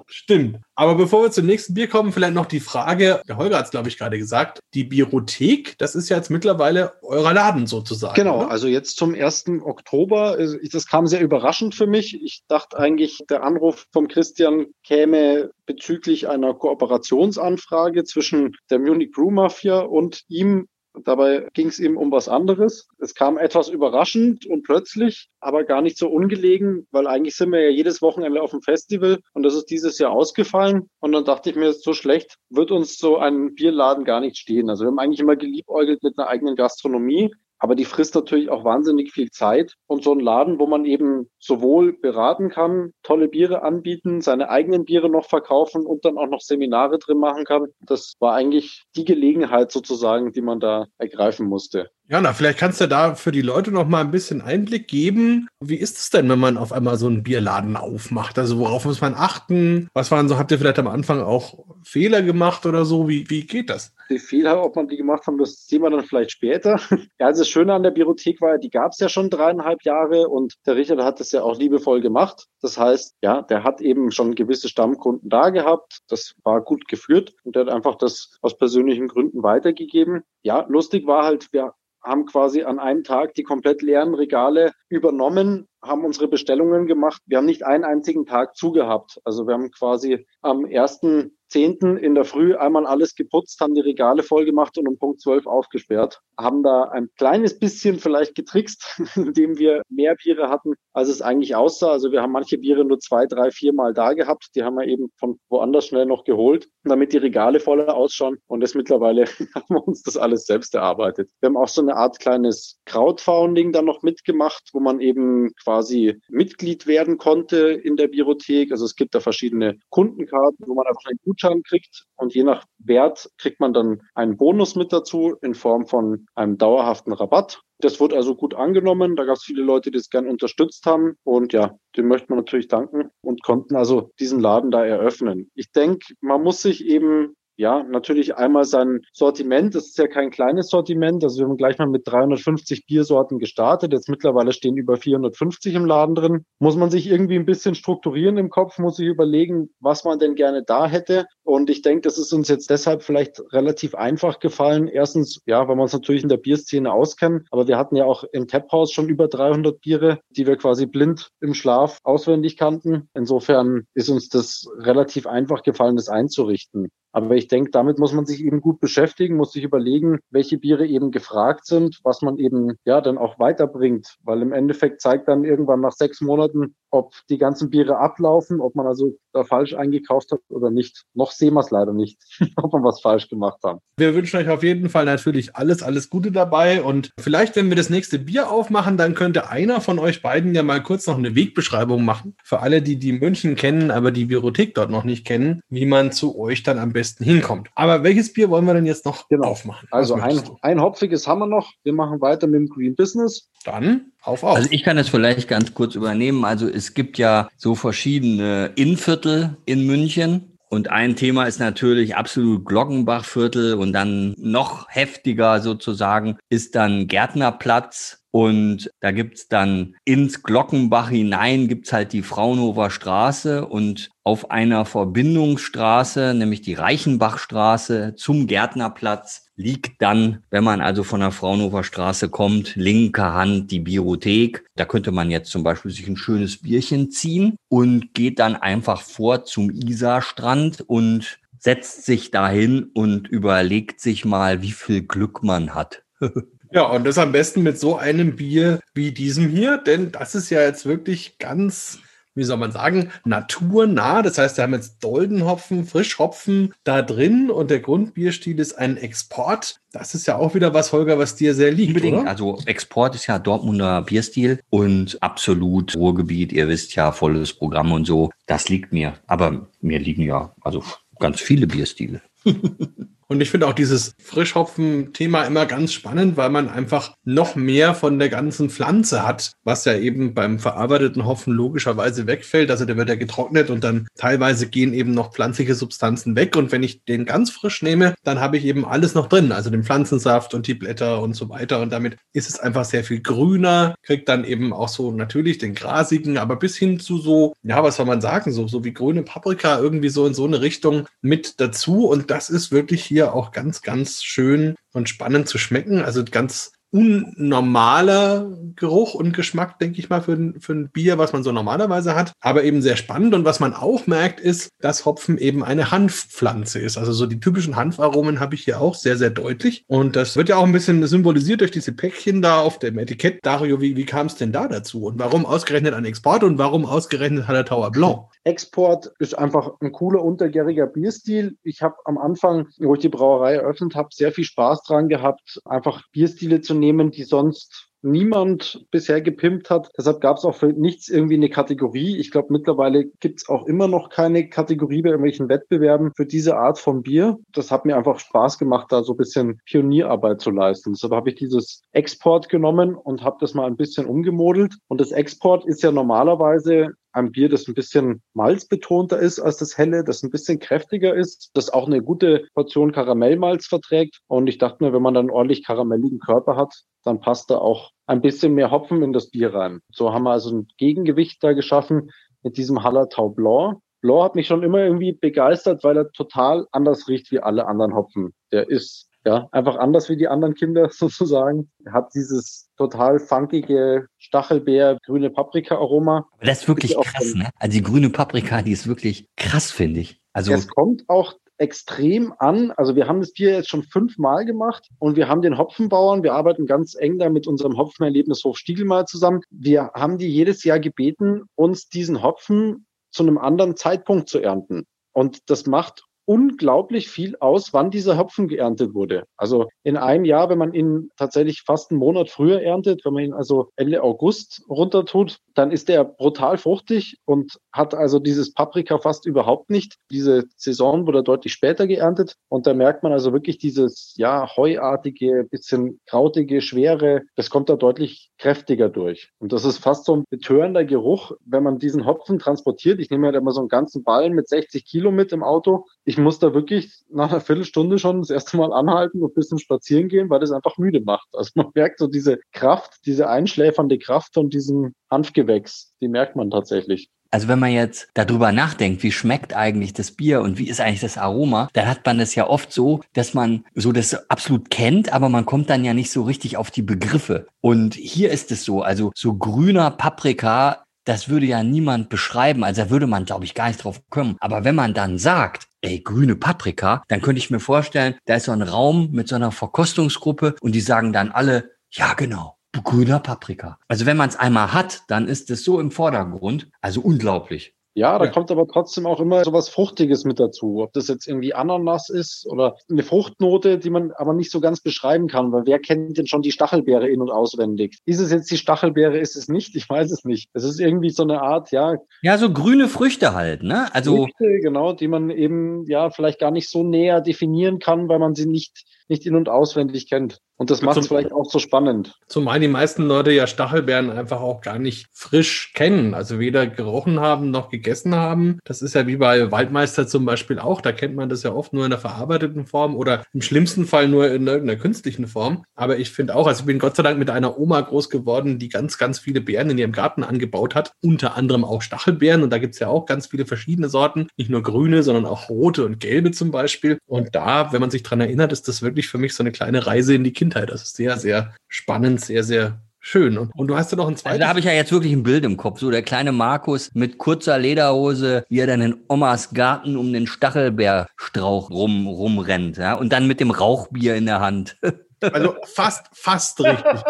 Stimmt. Aber bevor wir zum nächsten Bier kommen, vielleicht noch die Frage, der Holger hat es, glaube ich, gerade gesagt, die Biothek, das ist ja jetzt mittlerweile eurer Laden sozusagen. Genau, oder? also jetzt zum 1. Oktober, das kam sehr überraschend für mich. Ich dachte eigentlich, der Anruf vom Christian käme bezüglich einer Kooperationsanfrage zwischen der Munich Brew Mafia und ihm Dabei ging es ihm um was anderes. Es kam etwas überraschend und plötzlich, aber gar nicht so ungelegen, weil eigentlich sind wir ja jedes Wochenende auf dem Festival und das ist dieses Jahr ausgefallen. Und dann dachte ich mir, so schlecht wird uns so ein Bierladen gar nicht stehen. Also wir haben eigentlich immer geliebäugelt mit einer eigenen Gastronomie. Aber die frisst natürlich auch wahnsinnig viel Zeit. Und so ein Laden, wo man eben sowohl beraten kann, tolle Biere anbieten, seine eigenen Biere noch verkaufen und dann auch noch Seminare drin machen kann, das war eigentlich die Gelegenheit sozusagen, die man da ergreifen musste. Ja, na, vielleicht kannst du da für die Leute noch mal ein bisschen Einblick geben. Wie ist es denn, wenn man auf einmal so einen Bierladen aufmacht? Also worauf muss man achten? Was waren so, habt ihr vielleicht am Anfang auch Fehler gemacht oder so? Wie, wie geht das? Die Fehler, ob man die gemacht haben, das sehen wir dann vielleicht später. Ja, also das Schöne an der Biothek war, die gab es ja schon dreieinhalb Jahre und der Richard hat das ja auch liebevoll gemacht. Das heißt, ja, der hat eben schon gewisse Stammkunden da gehabt. Das war gut geführt und der hat einfach das aus persönlichen Gründen weitergegeben. Ja, lustig war halt, wir haben quasi an einem Tag die komplett leeren Regale übernommen, haben unsere Bestellungen gemacht. Wir haben nicht einen einzigen Tag zugehabt. Also wir haben quasi am ersten zehnten in der Früh einmal alles geputzt, haben die Regale voll gemacht und um Punkt 12 aufgesperrt. Haben da ein kleines bisschen vielleicht getrickst, indem wir mehr Biere hatten, als es eigentlich aussah. Also wir haben manche Biere nur zwei, drei, vier Mal da gehabt. Die haben wir eben von woanders schnell noch geholt, damit die Regale voller ausschauen. Und das mittlerweile haben wir uns das alles selbst erarbeitet. Wir haben auch so eine Art kleines Crowdfunding dann noch mitgemacht, wo man eben quasi Mitglied werden konnte in der Biothek. Also es gibt da verschiedene Kundenkarten, wo man einfach einen Gutschein kriegt und je nach Wert kriegt man dann einen Bonus mit dazu in Form von einem dauerhaften Rabatt. Das wurde also gut angenommen. Da gab es viele Leute, die es gern unterstützt haben. Und ja, dem möchte man natürlich danken und konnten also diesen Laden da eröffnen. Ich denke, man muss sich eben ja, natürlich einmal sein Sortiment. Das ist ja kein kleines Sortiment. Also wir haben gleich mal mit 350 Biersorten gestartet. Jetzt mittlerweile stehen über 450 im Laden drin. Muss man sich irgendwie ein bisschen strukturieren im Kopf, muss sich überlegen, was man denn gerne da hätte. Und ich denke, das ist uns jetzt deshalb vielleicht relativ einfach gefallen. Erstens, ja, weil wir uns natürlich in der Bierszene auskennen. Aber wir hatten ja auch im Taphaus schon über 300 Biere, die wir quasi blind im Schlaf auswendig kannten. Insofern ist uns das relativ einfach gefallen, das einzurichten. Aber ich denke, damit muss man sich eben gut beschäftigen, muss sich überlegen, welche Biere eben gefragt sind, was man eben ja dann auch weiterbringt, weil im Endeffekt zeigt dann irgendwann nach sechs Monaten, ob die ganzen Biere ablaufen, ob man also da falsch eingekauft hat oder nicht. Noch sehen wir es leider nicht, ob wir was falsch gemacht haben. Wir wünschen euch auf jeden Fall natürlich alles, alles Gute dabei und vielleicht, wenn wir das nächste Bier aufmachen, dann könnte einer von euch beiden ja mal kurz noch eine Wegbeschreibung machen für alle, die die München kennen, aber die Biothek dort noch nicht kennen, wie man zu euch dann am besten hinkommt. Aber welches Bier wollen wir denn jetzt noch genau. aufmachen? Also ein, ein hopfiges haben wir noch. Wir machen weiter mit dem Green Business. Dann auf, auf. Also ich kann das vielleicht ganz kurz übernehmen. Also es gibt ja so verschiedene Innenviertel in München. Und ein Thema ist natürlich absolut Glockenbachviertel und dann noch heftiger sozusagen ist dann Gärtnerplatz Und da gibt's dann ins Glockenbach hinein gibt's halt die Fraunhofer Straße und auf einer Verbindungsstraße, nämlich die Reichenbachstraße zum Gärtnerplatz, liegt dann, wenn man also von der Fraunhofer Straße kommt, linker Hand die Biothek. Da könnte man jetzt zum Beispiel sich ein schönes Bierchen ziehen und geht dann einfach vor zum Isarstrand und setzt sich dahin und überlegt sich mal, wie viel Glück man hat. Ja, und das am besten mit so einem Bier wie diesem hier, denn das ist ja jetzt wirklich ganz, wie soll man sagen, naturnah. Das heißt, wir haben jetzt Doldenhopfen, Frischhopfen da drin und der Grundbierstil ist ein Export. Das ist ja auch wieder was, Holger, was dir sehr liegt. Unbedingt. Oder? Also Export ist ja Dortmunder Bierstil und absolut Ruhrgebiet. Ihr wisst ja, volles Programm und so. Das liegt mir. Aber mir liegen ja also ganz viele Bierstile. Und ich finde auch dieses Frischhopfen-Thema immer ganz spannend, weil man einfach noch mehr von der ganzen Pflanze hat, was ja eben beim verarbeiteten Hopfen logischerweise wegfällt. Also der wird ja getrocknet und dann teilweise gehen eben noch pflanzliche Substanzen weg. Und wenn ich den ganz frisch nehme, dann habe ich eben alles noch drin, also den Pflanzensaft und die Blätter und so weiter. Und damit ist es einfach sehr viel grüner, kriegt dann eben auch so natürlich den grasigen, aber bis hin zu so, ja, was soll man sagen, so, so wie grüne Paprika irgendwie so in so eine Richtung mit dazu. Und das ist wirklich hier hier auch ganz, ganz schön und spannend zu schmecken. Also ganz unnormaler Geruch und Geschmack, denke ich mal, für ein, für ein Bier, was man so normalerweise hat, aber eben sehr spannend. Und was man auch merkt, ist, dass Hopfen eben eine Hanfpflanze ist. Also so die typischen Hanfaromen habe ich hier auch sehr, sehr deutlich. Und das wird ja auch ein bisschen symbolisiert durch diese Päckchen da auf dem Etikett. Dario, wie, wie kam es denn da dazu? Und warum ausgerechnet ein Export und warum ausgerechnet Hallertauer Blanc? Export ist einfach ein cooler untergäriger Bierstil. Ich habe am Anfang, wo ich die Brauerei eröffnet habe, sehr viel Spaß dran gehabt, einfach Bierstile zu nehmen, die sonst niemand bisher gepimpt hat. Deshalb gab es auch für nichts irgendwie eine Kategorie. Ich glaube, mittlerweile gibt es auch immer noch keine Kategorie bei irgendwelchen Wettbewerben für diese Art von Bier. Das hat mir einfach Spaß gemacht, da so ein bisschen Pionierarbeit zu leisten. Deshalb habe ich dieses Export genommen und habe das mal ein bisschen umgemodelt. Und das Export ist ja normalerweise ein Bier, das ein bisschen malzbetonter ist als das helle, das ein bisschen kräftiger ist, das auch eine gute Portion Karamellmalz verträgt. Und ich dachte mir, wenn man dann ordentlich karamelligen Körper hat, dann passt da auch ein bisschen mehr Hopfen in das Bier rein. So haben wir also ein Gegengewicht da geschaffen mit diesem Hallertau Blanc. Blanc hat mich schon immer irgendwie begeistert, weil er total anders riecht wie alle anderen Hopfen. Der ist ja, einfach anders wie die anderen Kinder sozusagen. Hat dieses total funkige Stachelbeer, grüne Paprika-Aroma. Das ist wirklich ist krass, ne? Also die grüne Paprika, die ist wirklich krass, finde ich. Also es kommt auch extrem an. Also wir haben das Bier jetzt schon fünfmal gemacht und wir haben den Hopfenbauern, wir arbeiten ganz eng da mit unserem Hopfenerlebnishof Stiegelmal zusammen. Wir haben die jedes Jahr gebeten, uns diesen Hopfen zu einem anderen Zeitpunkt zu ernten. Und das macht unglaublich viel aus, wann dieser Hopfen geerntet wurde. Also in einem Jahr, wenn man ihn tatsächlich fast einen Monat früher erntet, wenn man ihn also Ende August runter tut, dann ist der brutal fruchtig und hat also dieses Paprika fast überhaupt nicht. Diese Saison wurde deutlich später geerntet und da merkt man also wirklich dieses, ja, heuartige, bisschen krautige, schwere, das kommt da deutlich kräftiger durch. Und das ist fast so ein betörender Geruch, wenn man diesen Hopfen transportiert. Ich nehme halt immer so einen ganzen Ballen mit 60 Kilo mit im Auto. Ich muss da wirklich nach einer Viertelstunde schon das erste Mal anhalten und ein bisschen spazieren gehen, weil das einfach müde macht. Also man merkt so diese Kraft, diese einschläfernde Kraft von diesem Hanfgewächs, die merkt man tatsächlich. Also wenn man jetzt darüber nachdenkt, wie schmeckt eigentlich das Bier und wie ist eigentlich das Aroma, dann hat man es ja oft so, dass man so das absolut kennt, aber man kommt dann ja nicht so richtig auf die Begriffe. Und hier ist es so, also so grüner Paprika das würde ja niemand beschreiben. Also da würde man, glaube ich, gar nicht drauf kommen. Aber wenn man dann sagt, ey, grüne Paprika, dann könnte ich mir vorstellen, da ist so ein Raum mit so einer Verkostungsgruppe und die sagen dann alle, ja, genau, grüner Paprika. Also wenn man es einmal hat, dann ist es so im Vordergrund. Also unglaublich. Ja, da ja. kommt aber trotzdem auch immer so was Fruchtiges mit dazu. Ob das jetzt irgendwie Ananas ist oder eine Fruchtnote, die man aber nicht so ganz beschreiben kann, weil wer kennt denn schon die Stachelbeere in- und auswendig? Ist es jetzt die Stachelbeere, ist es nicht? Ich weiß es nicht. Es ist irgendwie so eine Art, ja. Ja, so grüne Früchte halt, ne? Also. Früchte, genau, die man eben, ja, vielleicht gar nicht so näher definieren kann, weil man sie nicht nicht in- und auswendig kennt. Und das macht es vielleicht auch so spannend. Zumal die meisten Leute ja Stachelbeeren einfach auch gar nicht frisch kennen. Also weder gerochen haben noch gegessen haben. Das ist ja wie bei Waldmeister zum Beispiel auch. Da kennt man das ja oft nur in der verarbeiteten Form oder im schlimmsten Fall nur in irgendeiner künstlichen Form. Aber ich finde auch, also ich bin Gott sei Dank mit einer Oma groß geworden, die ganz, ganz viele Beeren in ihrem Garten angebaut hat. Unter anderem auch Stachelbeeren. Und da gibt's ja auch ganz viele verschiedene Sorten. Nicht nur grüne, sondern auch rote und gelbe zum Beispiel. Und da, wenn man sich dran erinnert, ist das wirklich für mich so eine kleine Reise in die Kindheit. Das ist sehr, sehr spannend, sehr, sehr schön. Und, und du hast ja noch ein zweites. Also da habe ich ja jetzt wirklich ein Bild im Kopf. So der kleine Markus mit kurzer Lederhose, wie er dann in Omas Garten um den Stachelbeerstrauch rum, rumrennt. Ja? Und dann mit dem Rauchbier in der Hand. Also fast, fast richtig.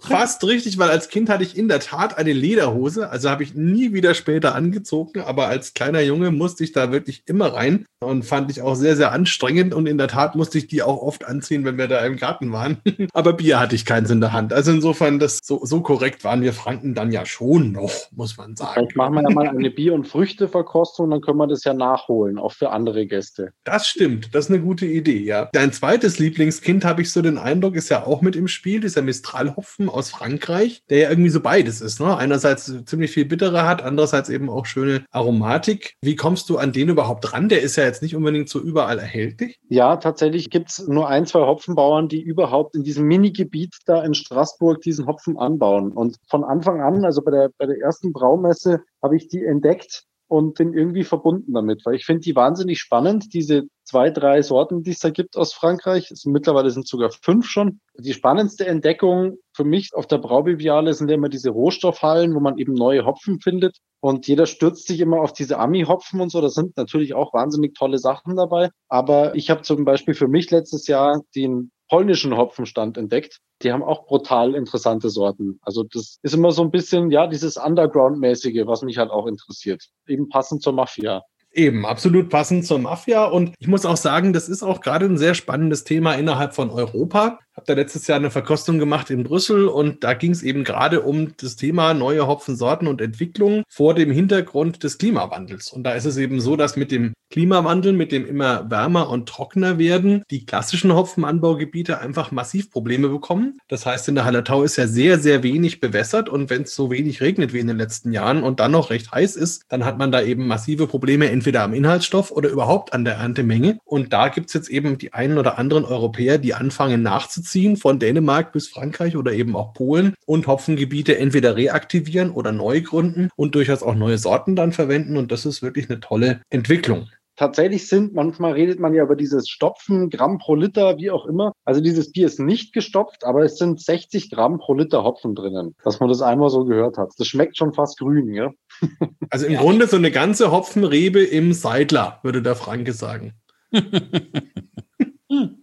fast richtig, weil als Kind hatte ich in der Tat eine Lederhose. Also habe ich nie wieder später angezogen, aber als kleiner Junge musste ich da wirklich immer rein und fand ich auch sehr, sehr anstrengend. Und in der Tat musste ich die auch oft anziehen, wenn wir da im Garten waren. aber Bier hatte ich keins in der Hand. Also insofern, das so, so korrekt waren wir Franken dann ja schon noch, muss man sagen. Vielleicht machen wir ja mal eine Bier- und Früchteverkostung, dann können wir das ja nachholen, auch für andere Gäste. Das stimmt, das ist eine gute Idee, ja. Dein zweites Lieblingskind, habe ich so den Eindruck, ist ja auch mit im Spiel, dieser Mistral-Hopfen aus Frankreich, der ja irgendwie so beides ist. Ne? Einerseits ziemlich viel bittere hat, andererseits eben auch schöne Aromatik. Wie kommst du an den überhaupt ran? Der ist ja jetzt nicht unbedingt so überall erhältlich. Ja, tatsächlich gibt's nur ein, zwei Hopfenbauern, die überhaupt in diesem Minigebiet da in Straßburg diesen Hopfen anbauen. Und von Anfang an, also bei der, bei der ersten Braumesse, habe ich die entdeckt und bin irgendwie verbunden damit, weil ich finde die wahnsinnig spannend, diese zwei, drei Sorten, die es da gibt aus Frankreich. Es, mittlerweile sind sogar fünf schon. Die spannendste Entdeckung für mich auf der Braubiviale sind ja immer diese Rohstoffhallen, wo man eben neue Hopfen findet. Und jeder stürzt sich immer auf diese Ami-Hopfen und so. Da sind natürlich auch wahnsinnig tolle Sachen dabei. Aber ich habe zum Beispiel für mich letztes Jahr den polnischen Hopfenstand entdeckt. Die haben auch brutal interessante Sorten. Also das ist immer so ein bisschen, ja, dieses Underground-mäßige, was mich halt auch interessiert. Eben passend zur Mafia. Eben, absolut passend zur Mafia. Und ich muss auch sagen, das ist auch gerade ein sehr spannendes Thema innerhalb von Europa. Ich habe da letztes Jahr eine Verkostung gemacht in Brüssel und da ging es eben gerade um das Thema neue Hopfensorten und Entwicklung vor dem Hintergrund des Klimawandels. Und da ist es eben so, dass mit dem Klimawandel, mit dem immer wärmer und trockener werden, die klassischen Hopfenanbaugebiete einfach massiv Probleme bekommen. Das heißt, in der Hallertau ist ja sehr, sehr wenig bewässert und wenn es so wenig regnet wie in den letzten Jahren und dann noch recht heiß ist, dann hat man da eben massive Probleme entweder am Inhaltsstoff oder überhaupt an der Erntemenge. Und da gibt es jetzt eben die einen oder anderen Europäer, die anfangen nachzuziehen von Dänemark bis Frankreich oder eben auch Polen und Hopfengebiete entweder reaktivieren oder neu gründen und durchaus auch neue Sorten dann verwenden. Und das ist wirklich eine tolle Entwicklung tatsächlich sind, manchmal redet man ja über dieses Stopfen, Gramm pro Liter, wie auch immer. Also dieses Bier ist nicht gestopft, aber es sind 60 Gramm pro Liter Hopfen drinnen, dass man das einmal so gehört hat. Das schmeckt schon fast grün, ja. Also im ja. Grunde so eine ganze Hopfenrebe im Seidler, würde der Franke sagen.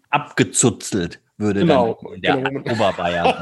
Abgezuzelt würde genau, dann der genau. Oberbayern.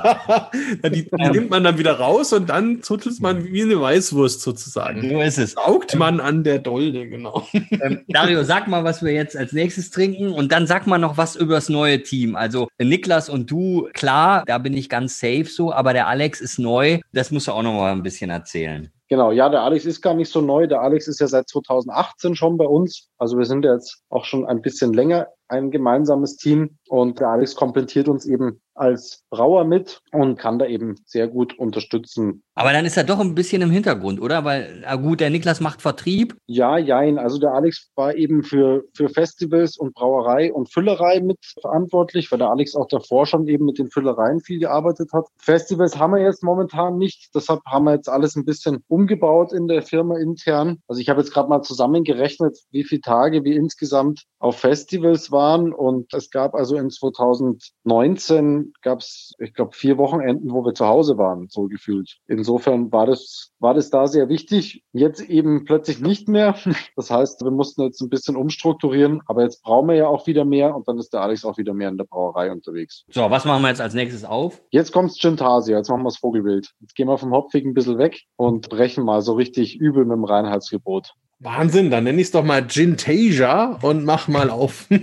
die, die ähm, nimmt man dann wieder raus und dann zuttelt man wie eine Weißwurst sozusagen. So ist es. Saugt man an der Dolde, genau. Ähm, Dario, sag mal, was wir jetzt als nächstes trinken und dann sag mal noch was über das neue Team. Also Niklas und du, klar, da bin ich ganz safe so, aber der Alex ist neu. Das musst du auch noch mal ein bisschen erzählen. Genau, ja, der Alex ist gar nicht so neu. Der Alex ist ja seit 2018 schon bei uns. Also wir sind jetzt auch schon ein bisschen länger ein gemeinsames Team und der Alex komplettiert uns eben als Brauer mit und kann da eben sehr gut unterstützen. Aber dann ist er doch ein bisschen im Hintergrund, oder? Weil, na gut, der Niklas macht Vertrieb. Ja, jein. Also der Alex war eben für, für Festivals und Brauerei und Füllerei mit verantwortlich, weil der Alex auch davor schon eben mit den Füllereien viel gearbeitet hat. Festivals haben wir jetzt momentan nicht. Deshalb haben wir jetzt alles ein bisschen umgebaut in der Firma intern. Also ich habe jetzt gerade mal zusammengerechnet, wie viele Tage wir insgesamt auf Festivals waren. Und es gab also in 2019 gab es, ich glaube, vier Wochenenden, wo wir zu Hause waren, so gefühlt. Insofern war das, war das da sehr wichtig. Jetzt eben plötzlich nicht mehr. Das heißt, wir mussten jetzt ein bisschen umstrukturieren, aber jetzt brauchen wir ja auch wieder mehr und dann ist der Alex auch wieder mehr in der Brauerei unterwegs. So, was machen wir jetzt als nächstes auf? Jetzt kommt's Gentasia, jetzt machen wir das Vogelwild. Jetzt gehen wir vom Hopfig ein bisschen weg und brechen mal so richtig übel mit dem Reinheitsgebot. Wahnsinn, dann nenne ich es doch mal Gintasia und mach mal auf.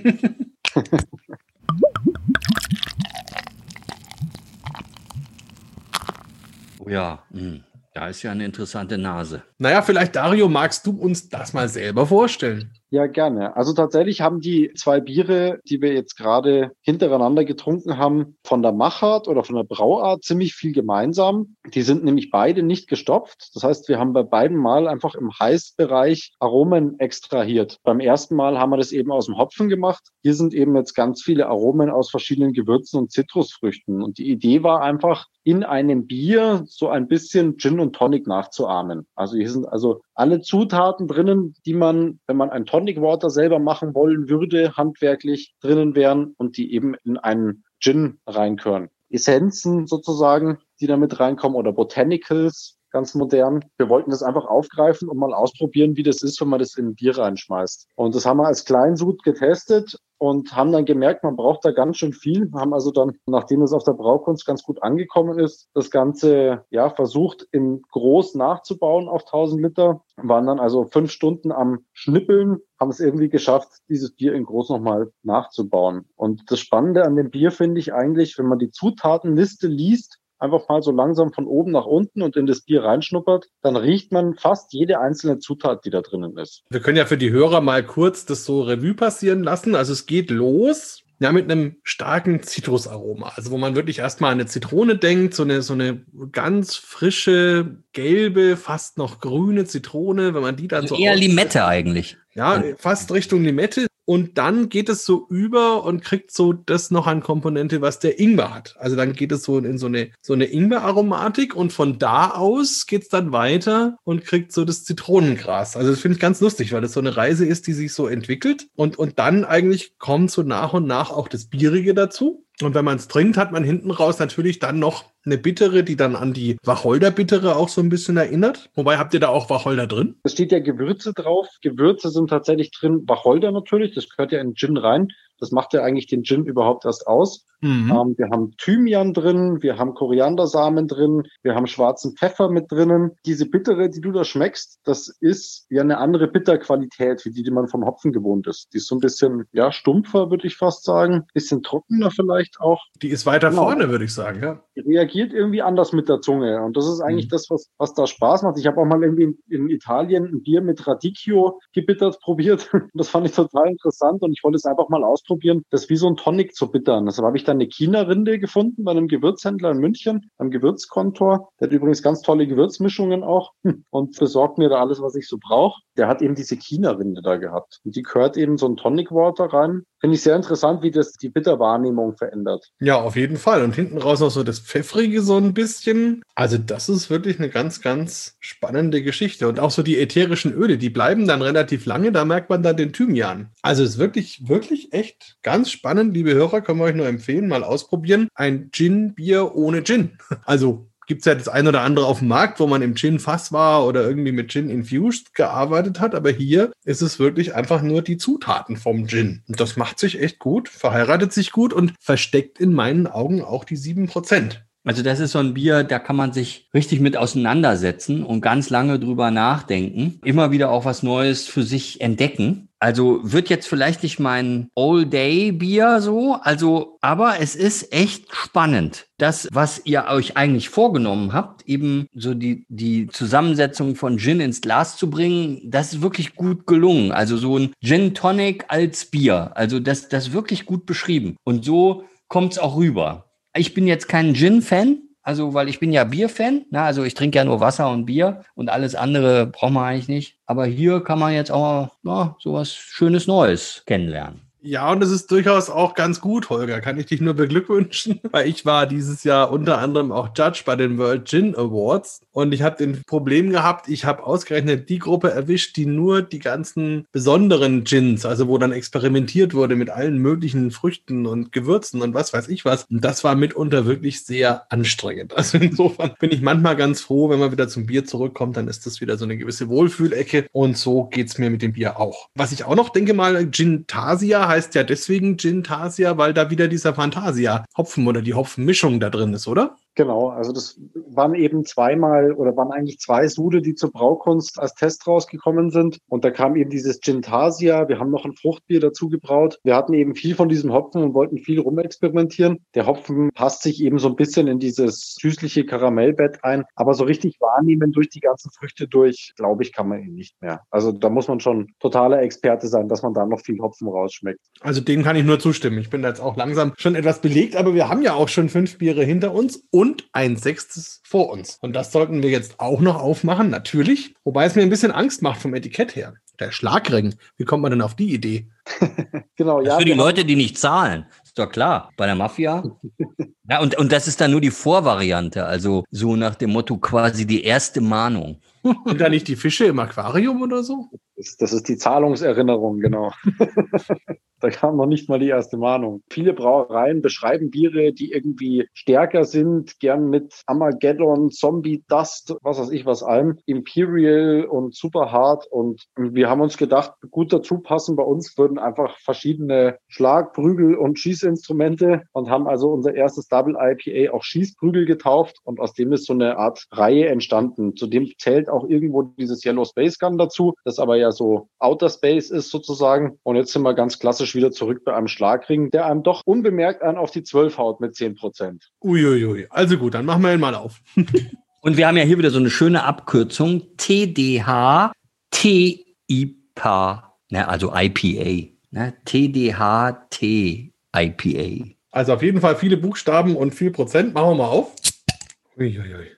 oh ja, mh. da ist ja eine interessante Nase. Naja, vielleicht Dario, magst du uns das mal selber vorstellen? Ja, gerne. Also tatsächlich haben die zwei Biere, die wir jetzt gerade hintereinander getrunken haben, von der Machart oder von der Brauart ziemlich viel gemeinsam. Die sind nämlich beide nicht gestopft. Das heißt, wir haben bei beiden Mal einfach im Heißbereich Aromen extrahiert. Beim ersten Mal haben wir das eben aus dem Hopfen gemacht. Hier sind eben jetzt ganz viele Aromen aus verschiedenen Gewürzen und Zitrusfrüchten. Und die Idee war einfach, in einem Bier so ein bisschen Gin und Tonic nachzuahmen. Also hier sind also alle Zutaten drinnen, die man, wenn man ein Tonic Water selber machen wollen würde, handwerklich drinnen wären und die eben in einen Gin reinkören. Essenzen sozusagen, die damit reinkommen oder Botanicals, ganz modern. Wir wollten das einfach aufgreifen und mal ausprobieren, wie das ist, wenn man das in Bier reinschmeißt. Und das haben wir als Kleinsud getestet und haben dann gemerkt, man braucht da ganz schön viel. Haben also dann, nachdem es auf der Braukunst ganz gut angekommen ist, das Ganze ja versucht in groß nachzubauen auf 1000 Liter. Waren dann also fünf Stunden am Schnippeln, haben es irgendwie geschafft, dieses Bier in groß nochmal nachzubauen. Und das Spannende an dem Bier finde ich eigentlich, wenn man die Zutatenliste liest, einfach mal so langsam von oben nach unten und in das Bier reinschnuppert, dann riecht man fast jede einzelne Zutat, die da drinnen ist. Wir können ja für die Hörer mal kurz das so Revue passieren lassen. Also es geht los ja, mit einem starken Zitrusaroma. Also wo man wirklich erstmal an eine Zitrone denkt, so eine, so eine ganz frische, gelbe, fast noch grüne Zitrone, wenn man die dann also so. Eher Limette eigentlich. Ja, fast Richtung Limette. Und dann geht es so über und kriegt so das noch an Komponente, was der Ingwer hat. Also dann geht es so in so eine, so eine Ingwer-Aromatik und von da aus geht's dann weiter und kriegt so das Zitronengras. Also das finde ich ganz lustig, weil das so eine Reise ist, die sich so entwickelt. Und, und dann eigentlich kommt so nach und nach auch das Bierige dazu. Und wenn man es trinkt, hat man hinten raus natürlich dann noch eine Bittere, die dann an die Wacholder-Bittere auch so ein bisschen erinnert. Wobei habt ihr da auch Wacholder drin? Es steht ja Gewürze drauf. Gewürze sind tatsächlich drin. Wacholder natürlich, das gehört ja in Gin rein. Das macht ja eigentlich den Gin überhaupt erst aus. Mhm. Ähm, wir haben Thymian drin, wir haben Koriandersamen drin, wir haben schwarzen Pfeffer mit drinnen. Diese Bittere, die du da schmeckst, das ist ja eine andere Bitterqualität, wie die, die man vom Hopfen gewohnt ist. Die ist so ein bisschen, ja, stumpfer, würde ich fast sagen. Bisschen trockener vielleicht auch. Die ist weiter genau. vorne, würde ich sagen, ja. Die reagiert irgendwie anders mit der Zunge. Und das ist eigentlich mhm. das, was, was da Spaß macht. Ich habe auch mal irgendwie in, in, Italien ein Bier mit Radicchio gebittert probiert. das fand ich total interessant und ich wollte es einfach mal ausprobieren ausprobieren, das wie so ein Tonic zu bittern. Deshalb habe ich dann eine China-Rinde gefunden bei einem Gewürzhändler in München, am Gewürzkontor. Der hat übrigens ganz tolle Gewürzmischungen auch und besorgt mir da alles, was ich so brauche. Der hat eben diese China-Rinde da gehabt. Und die gehört eben so ein Tonic Water rein. Finde ich sehr interessant, wie das die Bitterwahrnehmung verändert. Ja, auf jeden Fall. Und hinten raus noch so das Pfeffrige so ein bisschen. Also das ist wirklich eine ganz, ganz spannende Geschichte. Und auch so die ätherischen Öle, die bleiben dann relativ lange. Da merkt man dann den Thymian. Also es ist wirklich, wirklich echt ganz spannend, liebe Hörer, können wir euch nur empfehlen, mal ausprobieren. Ein Gin-Bier ohne Gin. Also gibt es ja das ein oder andere auf dem Markt, wo man im Gin-Fass war oder irgendwie mit Gin Infused gearbeitet hat. Aber hier ist es wirklich einfach nur die Zutaten vom Gin. Und das macht sich echt gut, verheiratet sich gut und versteckt in meinen Augen auch die sieben Prozent. Also das ist so ein Bier, da kann man sich richtig mit auseinandersetzen und ganz lange drüber nachdenken. Immer wieder auch was Neues für sich entdecken. Also wird jetzt vielleicht nicht mein All-Day-Bier so, also, aber es ist echt spannend. Das, was ihr euch eigentlich vorgenommen habt, eben so die, die Zusammensetzung von Gin ins Glas zu bringen, das ist wirklich gut gelungen. Also so ein Gin Tonic als Bier. Also das, das wirklich gut beschrieben. Und so kommt es auch rüber. Ich bin jetzt kein Gin-Fan, also weil ich bin ja Bier-Fan. Ne? Also ich trinke ja nur Wasser und Bier und alles andere braucht man eigentlich nicht. Aber hier kann man jetzt auch ja, sowas Schönes Neues kennenlernen. Ja, und es ist durchaus auch ganz gut, Holger. Kann ich dich nur beglückwünschen, weil ich war dieses Jahr unter anderem auch Judge bei den World Gin Awards und ich habe den Problem gehabt, ich habe ausgerechnet die Gruppe erwischt, die nur die ganzen besonderen Gins, also wo dann experimentiert wurde mit allen möglichen Früchten und Gewürzen und was weiß ich was. Und das war mitunter wirklich sehr anstrengend. Also insofern bin ich manchmal ganz froh, wenn man wieder zum Bier zurückkommt, dann ist das wieder so eine gewisse Wohlfühlecke und so geht's mir mit dem Bier auch. Was ich auch noch denke mal, Gin Tasia heißt heißt ja deswegen Gin Tasia, weil da wieder dieser Fantasia Hopfen oder die Hopfenmischung da drin ist, oder? Genau, also das waren eben zweimal oder waren eigentlich zwei Sude, die zur Braukunst als Test rausgekommen sind. Und da kam eben dieses Gintasia. Wir haben noch ein Fruchtbier dazu gebraut. Wir hatten eben viel von diesem Hopfen und wollten viel rumexperimentieren. Der Hopfen passt sich eben so ein bisschen in dieses süßliche Karamellbett ein. Aber so richtig wahrnehmen durch die ganzen Früchte durch, glaube ich, kann man ihn nicht mehr. Also da muss man schon totaler Experte sein, dass man da noch viel Hopfen rausschmeckt. Also dem kann ich nur zustimmen. Ich bin da jetzt auch langsam schon etwas belegt, aber wir haben ja auch schon fünf Biere hinter uns und ein sechstes vor uns. Und das sollten wir jetzt auch noch aufmachen, natürlich. Wobei es mir ein bisschen Angst macht vom Etikett her. Der Schlagring. Wie kommt man denn auf die Idee? genau, ja. Für die Leute, die nicht zahlen. Ist doch klar. Bei der Mafia. ja, und, und das ist dann nur die Vorvariante. Also so nach dem Motto quasi die erste Mahnung. Sind da nicht die Fische im Aquarium oder so? Das, das ist die Zahlungserinnerung, genau. Da kam noch nicht mal die erste Mahnung. Viele Brauereien beschreiben Biere, die irgendwie stärker sind, gern mit Armageddon, Zombie Dust, was weiß ich was allem, Imperial und super hart. Und wir haben uns gedacht, gut dazu passen bei uns würden einfach verschiedene Schlagprügel und Schießinstrumente und haben also unser erstes Double IPA auch Schießprügel getauft und aus dem ist so eine Art Reihe entstanden. Zudem zählt auch irgendwo dieses Yellow Space Gun dazu, das aber ja so Outer Space ist sozusagen. Und jetzt sind wir ganz klassisch wieder zurück bei einem Schlagring, der einem doch unbemerkt einen auf die 12 haut mit 10 Prozent. Uiuiui. Also gut, dann machen wir ihn mal auf. Und wir haben ja hier wieder so eine schöne Abkürzung. TDH TIPA, ne, also IPA. Ne? TDH T IPA. Also auf jeden Fall viele Buchstaben und viel Prozent. Machen wir mal auf. Uiuiui.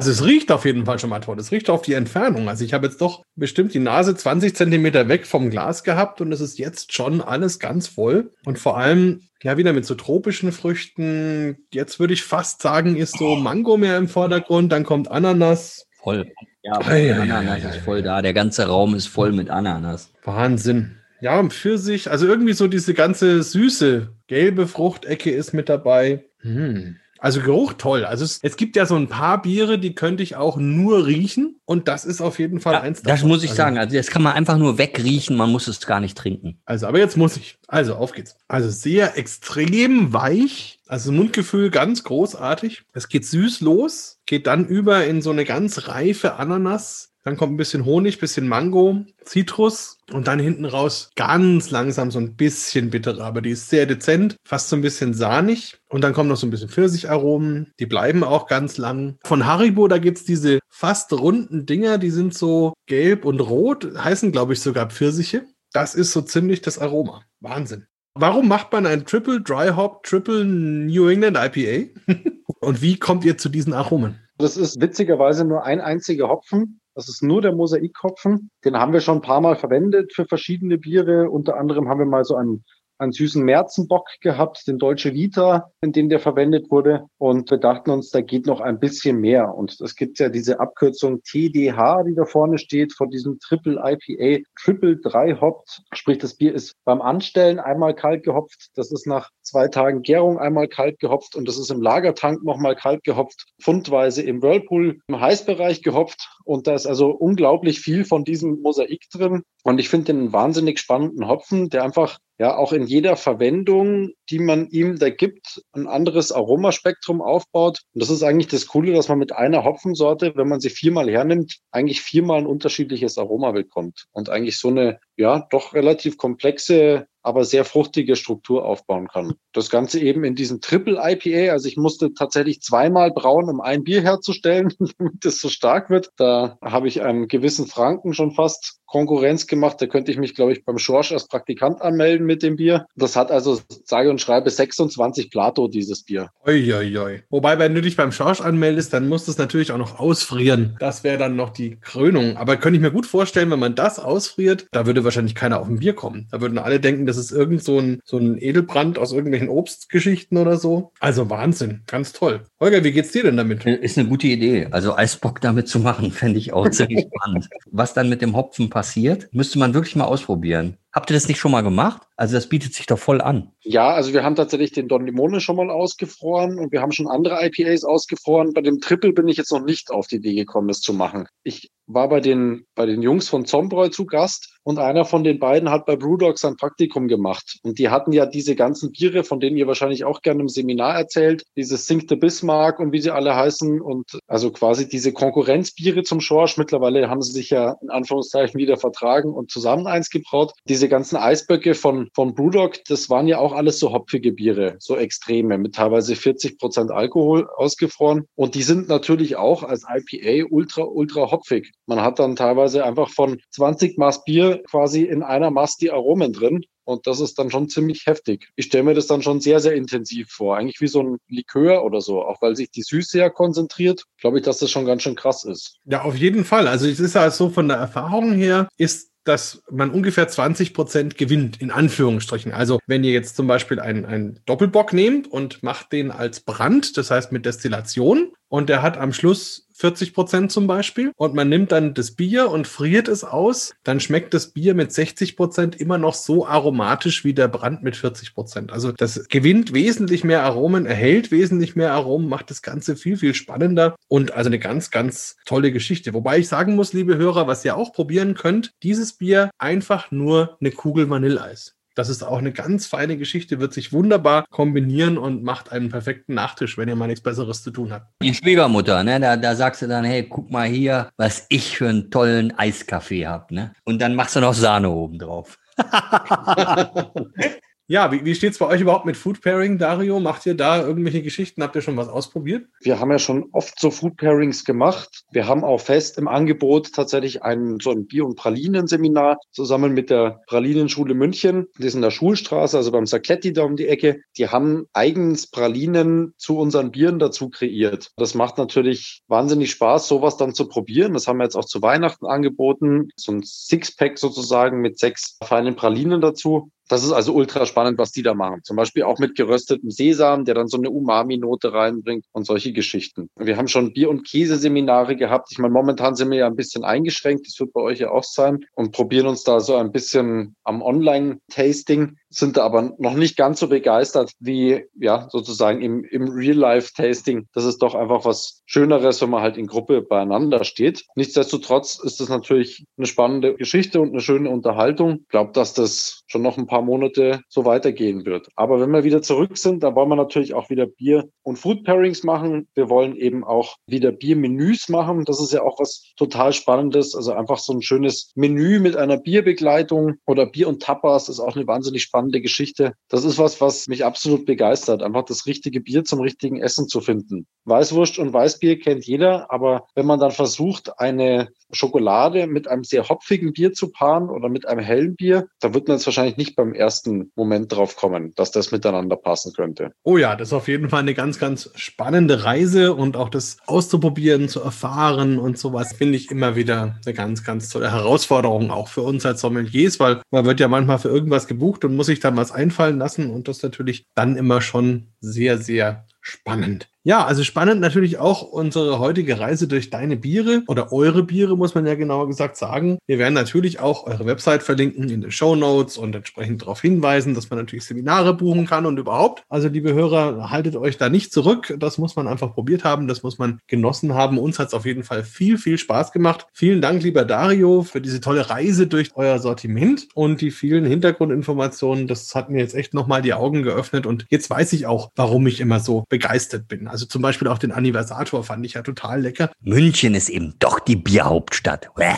Also es riecht auf jeden Fall schon mal toll. Es riecht auf die Entfernung. Also ich habe jetzt doch bestimmt die Nase 20 Zentimeter weg vom Glas gehabt und es ist jetzt schon alles ganz voll. Und vor allem, ja, wieder mit so tropischen Früchten. Jetzt würde ich fast sagen, ist so Mango mehr im Vordergrund. Dann kommt Ananas. Voll. Ja, hey, Ananas ist voll da. Der ganze Raum ist voll mit Ananas. Wahnsinn. Ja, für sich, also irgendwie so diese ganze süße gelbe Fruchtecke ist mit dabei. Hm. Also Geruch toll. Also es, es, gibt ja so ein paar Biere, die könnte ich auch nur riechen. Und das ist auf jeden Fall ja, eins davon. Das muss ich also, sagen. Also das kann man einfach nur wegriechen. Man muss es gar nicht trinken. Also, aber jetzt muss ich. Also, auf geht's. Also sehr extrem weich. Also Mundgefühl ganz großartig. Es geht süß los, geht dann über in so eine ganz reife Ananas. Dann kommt ein bisschen Honig, bisschen Mango, Zitrus und dann hinten raus ganz langsam so ein bisschen bittere, aber die ist sehr dezent, fast so ein bisschen sahnig. Und dann kommen noch so ein bisschen Pfirsicharomen, die bleiben auch ganz lang. Von Haribo, da gibt's diese fast runden Dinger, die sind so gelb und rot, heißen glaube ich sogar Pfirsiche. Das ist so ziemlich das Aroma. Wahnsinn. Warum macht man ein Triple Dry Hop Triple New England IPA? und wie kommt ihr zu diesen Aromen? Das ist witzigerweise nur ein einziger Hopfen. Das ist nur der Mosaikhopfen. Den haben wir schon ein paar Mal verwendet für verschiedene Biere. Unter anderem haben wir mal so einen einen süßen Märzenbock gehabt, den Deutsche Vita, in dem der verwendet wurde. Und wir dachten uns, da geht noch ein bisschen mehr. Und es gibt ja diese Abkürzung TDH, die da vorne steht, von diesem Triple IPA, Triple 3 Hopped. Sprich, das Bier ist beim Anstellen einmal kalt gehopft. Das ist nach zwei Tagen Gärung einmal kalt gehopft und das ist im Lagertank nochmal kalt gehopft, pfundweise im Whirlpool im Heißbereich gehopft. Und da ist also unglaublich viel von diesem Mosaik drin. Und ich finde den wahnsinnig spannenden Hopfen, der einfach ja auch in jeder Verwendung, die man ihm da gibt, ein anderes Aromaspektrum aufbaut. Und das ist eigentlich das Coole, dass man mit einer Hopfensorte, wenn man sie viermal hernimmt, eigentlich viermal ein unterschiedliches Aroma bekommt und eigentlich so eine ja doch relativ komplexe aber sehr fruchtige Struktur aufbauen kann. Das Ganze eben in diesem Triple IPA. Also ich musste tatsächlich zweimal brauen, um ein Bier herzustellen, damit es so stark wird. Da habe ich einem gewissen Franken schon fast Konkurrenz gemacht. Da könnte ich mich, glaube ich, beim Schorsch als Praktikant anmelden mit dem Bier. Das hat also, sage und schreibe, 26 Plato, dieses Bier. Uiuiui. Ui, ui. Wobei, wenn du dich beim Schorsch anmeldest, dann musst du es natürlich auch noch ausfrieren. Das wäre dann noch die Krönung. Aber könnte ich mir gut vorstellen, wenn man das ausfriert, da würde wahrscheinlich keiner auf ein Bier kommen. Da würden alle denken, das ist irgend so ein, so ein Edelbrand aus irgendwelchen Obstgeschichten oder so. Also Wahnsinn. Ganz toll. Holger, wie geht's dir denn damit? Ist eine gute Idee. Also Eisbock damit zu machen, fände ich auch ziemlich spannend. Was dann mit dem Hopfen passiert, passiert. Müsste man wirklich mal ausprobieren. Habt ihr das nicht schon mal gemacht? Also das bietet sich doch voll an. Ja, also wir haben tatsächlich den Don Limone schon mal ausgefroren und wir haben schon andere IPAs ausgefroren. Bei dem Triple bin ich jetzt noch nicht auf die Idee gekommen, das zu machen. Ich war bei den, bei den Jungs von Zombroy zu Gast Und einer von den beiden hat bei Brewdog sein Praktikum gemacht. Und die hatten ja diese ganzen Biere, von denen ihr wahrscheinlich auch gerne im Seminar erzählt, dieses Sink the Bismarck und wie sie alle heißen und also quasi diese Konkurrenzbiere zum Schorsch. Mittlerweile haben sie sich ja in Anführungszeichen wieder vertragen und zusammen eins gebraut. Diese ganzen Eisböcke von, von Brewdog, das waren ja auch alles so hopfige Biere, so extreme, mit teilweise 40 Prozent Alkohol ausgefroren. Und die sind natürlich auch als IPA ultra, ultra hopfig. Man hat dann teilweise einfach von 20 Maß Bier quasi in einer Maß die Aromen drin. Und das ist dann schon ziemlich heftig. Ich stelle mir das dann schon sehr, sehr intensiv vor. Eigentlich wie so ein Likör oder so. Auch weil sich die Süße ja konzentriert, glaube ich, dass das schon ganz schön krass ist. Ja, auf jeden Fall. Also es ist halt so von der Erfahrung her, ist dass man ungefähr 20 Prozent gewinnt, in Anführungsstrichen. Also wenn ihr jetzt zum Beispiel einen, einen Doppelbock nehmt und macht den als Brand, das heißt mit Destillation, und der hat am Schluss 40 Prozent zum Beispiel und man nimmt dann das Bier und friert es aus, dann schmeckt das Bier mit 60 Prozent immer noch so aromatisch wie der Brand mit 40 Prozent. Also das gewinnt wesentlich mehr Aromen, erhält wesentlich mehr Aromen, macht das Ganze viel, viel spannender und also eine ganz, ganz tolle Geschichte. Wobei ich sagen muss, liebe Hörer, was ihr auch probieren könnt, dieses Bier einfach nur eine Kugel Vanilleeis. Das ist auch eine ganz feine Geschichte, wird sich wunderbar kombinieren und macht einen perfekten Nachtisch, wenn ihr mal nichts Besseres zu tun habt. Die Schwiegermutter, ne? da, da sagst du dann, hey, guck mal hier, was ich für einen tollen Eiskaffee habe. Ne? Und dann machst du noch Sahne oben drauf. Ja, wie, wie steht es bei euch überhaupt mit Food Pairing, Dario? Macht ihr da irgendwelche Geschichten? Habt ihr schon was ausprobiert? Wir haben ja schon oft so Food Pairings gemacht. Wir haben auch fest im Angebot tatsächlich ein, so ein Bier- und Pralinen-Seminar zusammen mit der Pralinenschule München. Die ist in der Schulstraße, also beim Sacletti da um die Ecke. Die haben eigens Pralinen zu unseren Bieren dazu kreiert. Das macht natürlich wahnsinnig Spaß, sowas dann zu probieren. Das haben wir jetzt auch zu Weihnachten angeboten. So ein Sixpack sozusagen mit sechs feinen Pralinen dazu. Das ist also ultra spannend, was die da machen. Zum Beispiel auch mit geröstetem Sesam, der dann so eine Umami-Note reinbringt und solche Geschichten. Wir haben schon Bier- und Käseseminare gehabt. Ich meine, momentan sind wir ja ein bisschen eingeschränkt. Das wird bei euch ja auch sein und probieren uns da so ein bisschen am Online-Tasting sind da aber noch nicht ganz so begeistert wie ja sozusagen im, im Real-Life-Tasting. Das ist doch einfach was Schöneres, wenn man halt in Gruppe beieinander steht. Nichtsdestotrotz ist das natürlich eine spannende Geschichte und eine schöne Unterhaltung. Ich glaube, dass das schon noch ein paar Monate so weitergehen wird. Aber wenn wir wieder zurück sind, dann wollen wir natürlich auch wieder Bier- und Food-Pairings machen. Wir wollen eben auch wieder Biermenüs machen. Das ist ja auch was total Spannendes. Also einfach so ein schönes Menü mit einer Bierbegleitung oder Bier und Tapas ist auch eine wahnsinnig spannende spannende Geschichte. Das ist was, was mich absolut begeistert, einfach das richtige Bier zum richtigen Essen zu finden. Weißwurst und Weißbier kennt jeder, aber wenn man dann versucht, eine Schokolade mit einem sehr hopfigen Bier zu paaren oder mit einem hellen Bier, da wird man jetzt wahrscheinlich nicht beim ersten Moment drauf kommen, dass das miteinander passen könnte. Oh ja, das ist auf jeden Fall eine ganz, ganz spannende Reise und auch das auszuprobieren, zu erfahren und sowas finde ich immer wieder eine ganz, ganz tolle Herausforderung, auch für uns als Sommeliers, weil man wird ja manchmal für irgendwas gebucht und muss sich dann was einfallen lassen und das natürlich dann immer schon sehr, sehr spannend. Ja, also spannend natürlich auch unsere heutige Reise durch deine Biere oder eure Biere, muss man ja genauer gesagt sagen. Wir werden natürlich auch eure Website verlinken in den Show Notes und entsprechend darauf hinweisen, dass man natürlich Seminare buchen kann und überhaupt. Also, liebe Hörer, haltet euch da nicht zurück. Das muss man einfach probiert haben. Das muss man genossen haben. Uns hat es auf jeden Fall viel, viel Spaß gemacht. Vielen Dank, lieber Dario, für diese tolle Reise durch euer Sortiment und die vielen Hintergrundinformationen. Das hat mir jetzt echt nochmal die Augen geöffnet und jetzt weiß ich auch, warum ich immer so begeistert bin. Also zum Beispiel auch den Anniversator fand ich ja total lecker. München ist eben doch die Bierhauptstadt. Bäh.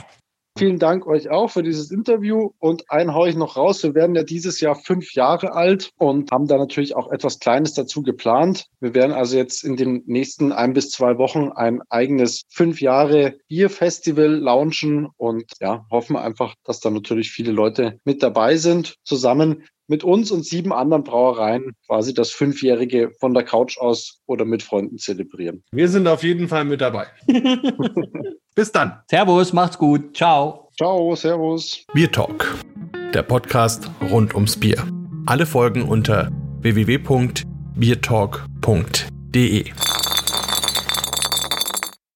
Vielen Dank euch auch für dieses Interview und ein hau ich noch raus. Wir werden ja dieses Jahr fünf Jahre alt und haben da natürlich auch etwas Kleines dazu geplant. Wir werden also jetzt in den nächsten ein bis zwei Wochen ein eigenes fünf Jahre Bierfestival launchen und ja, hoffen einfach, dass da natürlich viele Leute mit dabei sind. Zusammen mit uns und sieben anderen Brauereien quasi das Fünfjährige von der Couch aus oder mit Freunden zelebrieren. Wir sind auf jeden Fall mit dabei. Bis dann. Servus, macht's gut. Ciao. Ciao, Servus. Bier Talk, der Podcast rund ums Bier. Alle Folgen unter www.biertalk.de.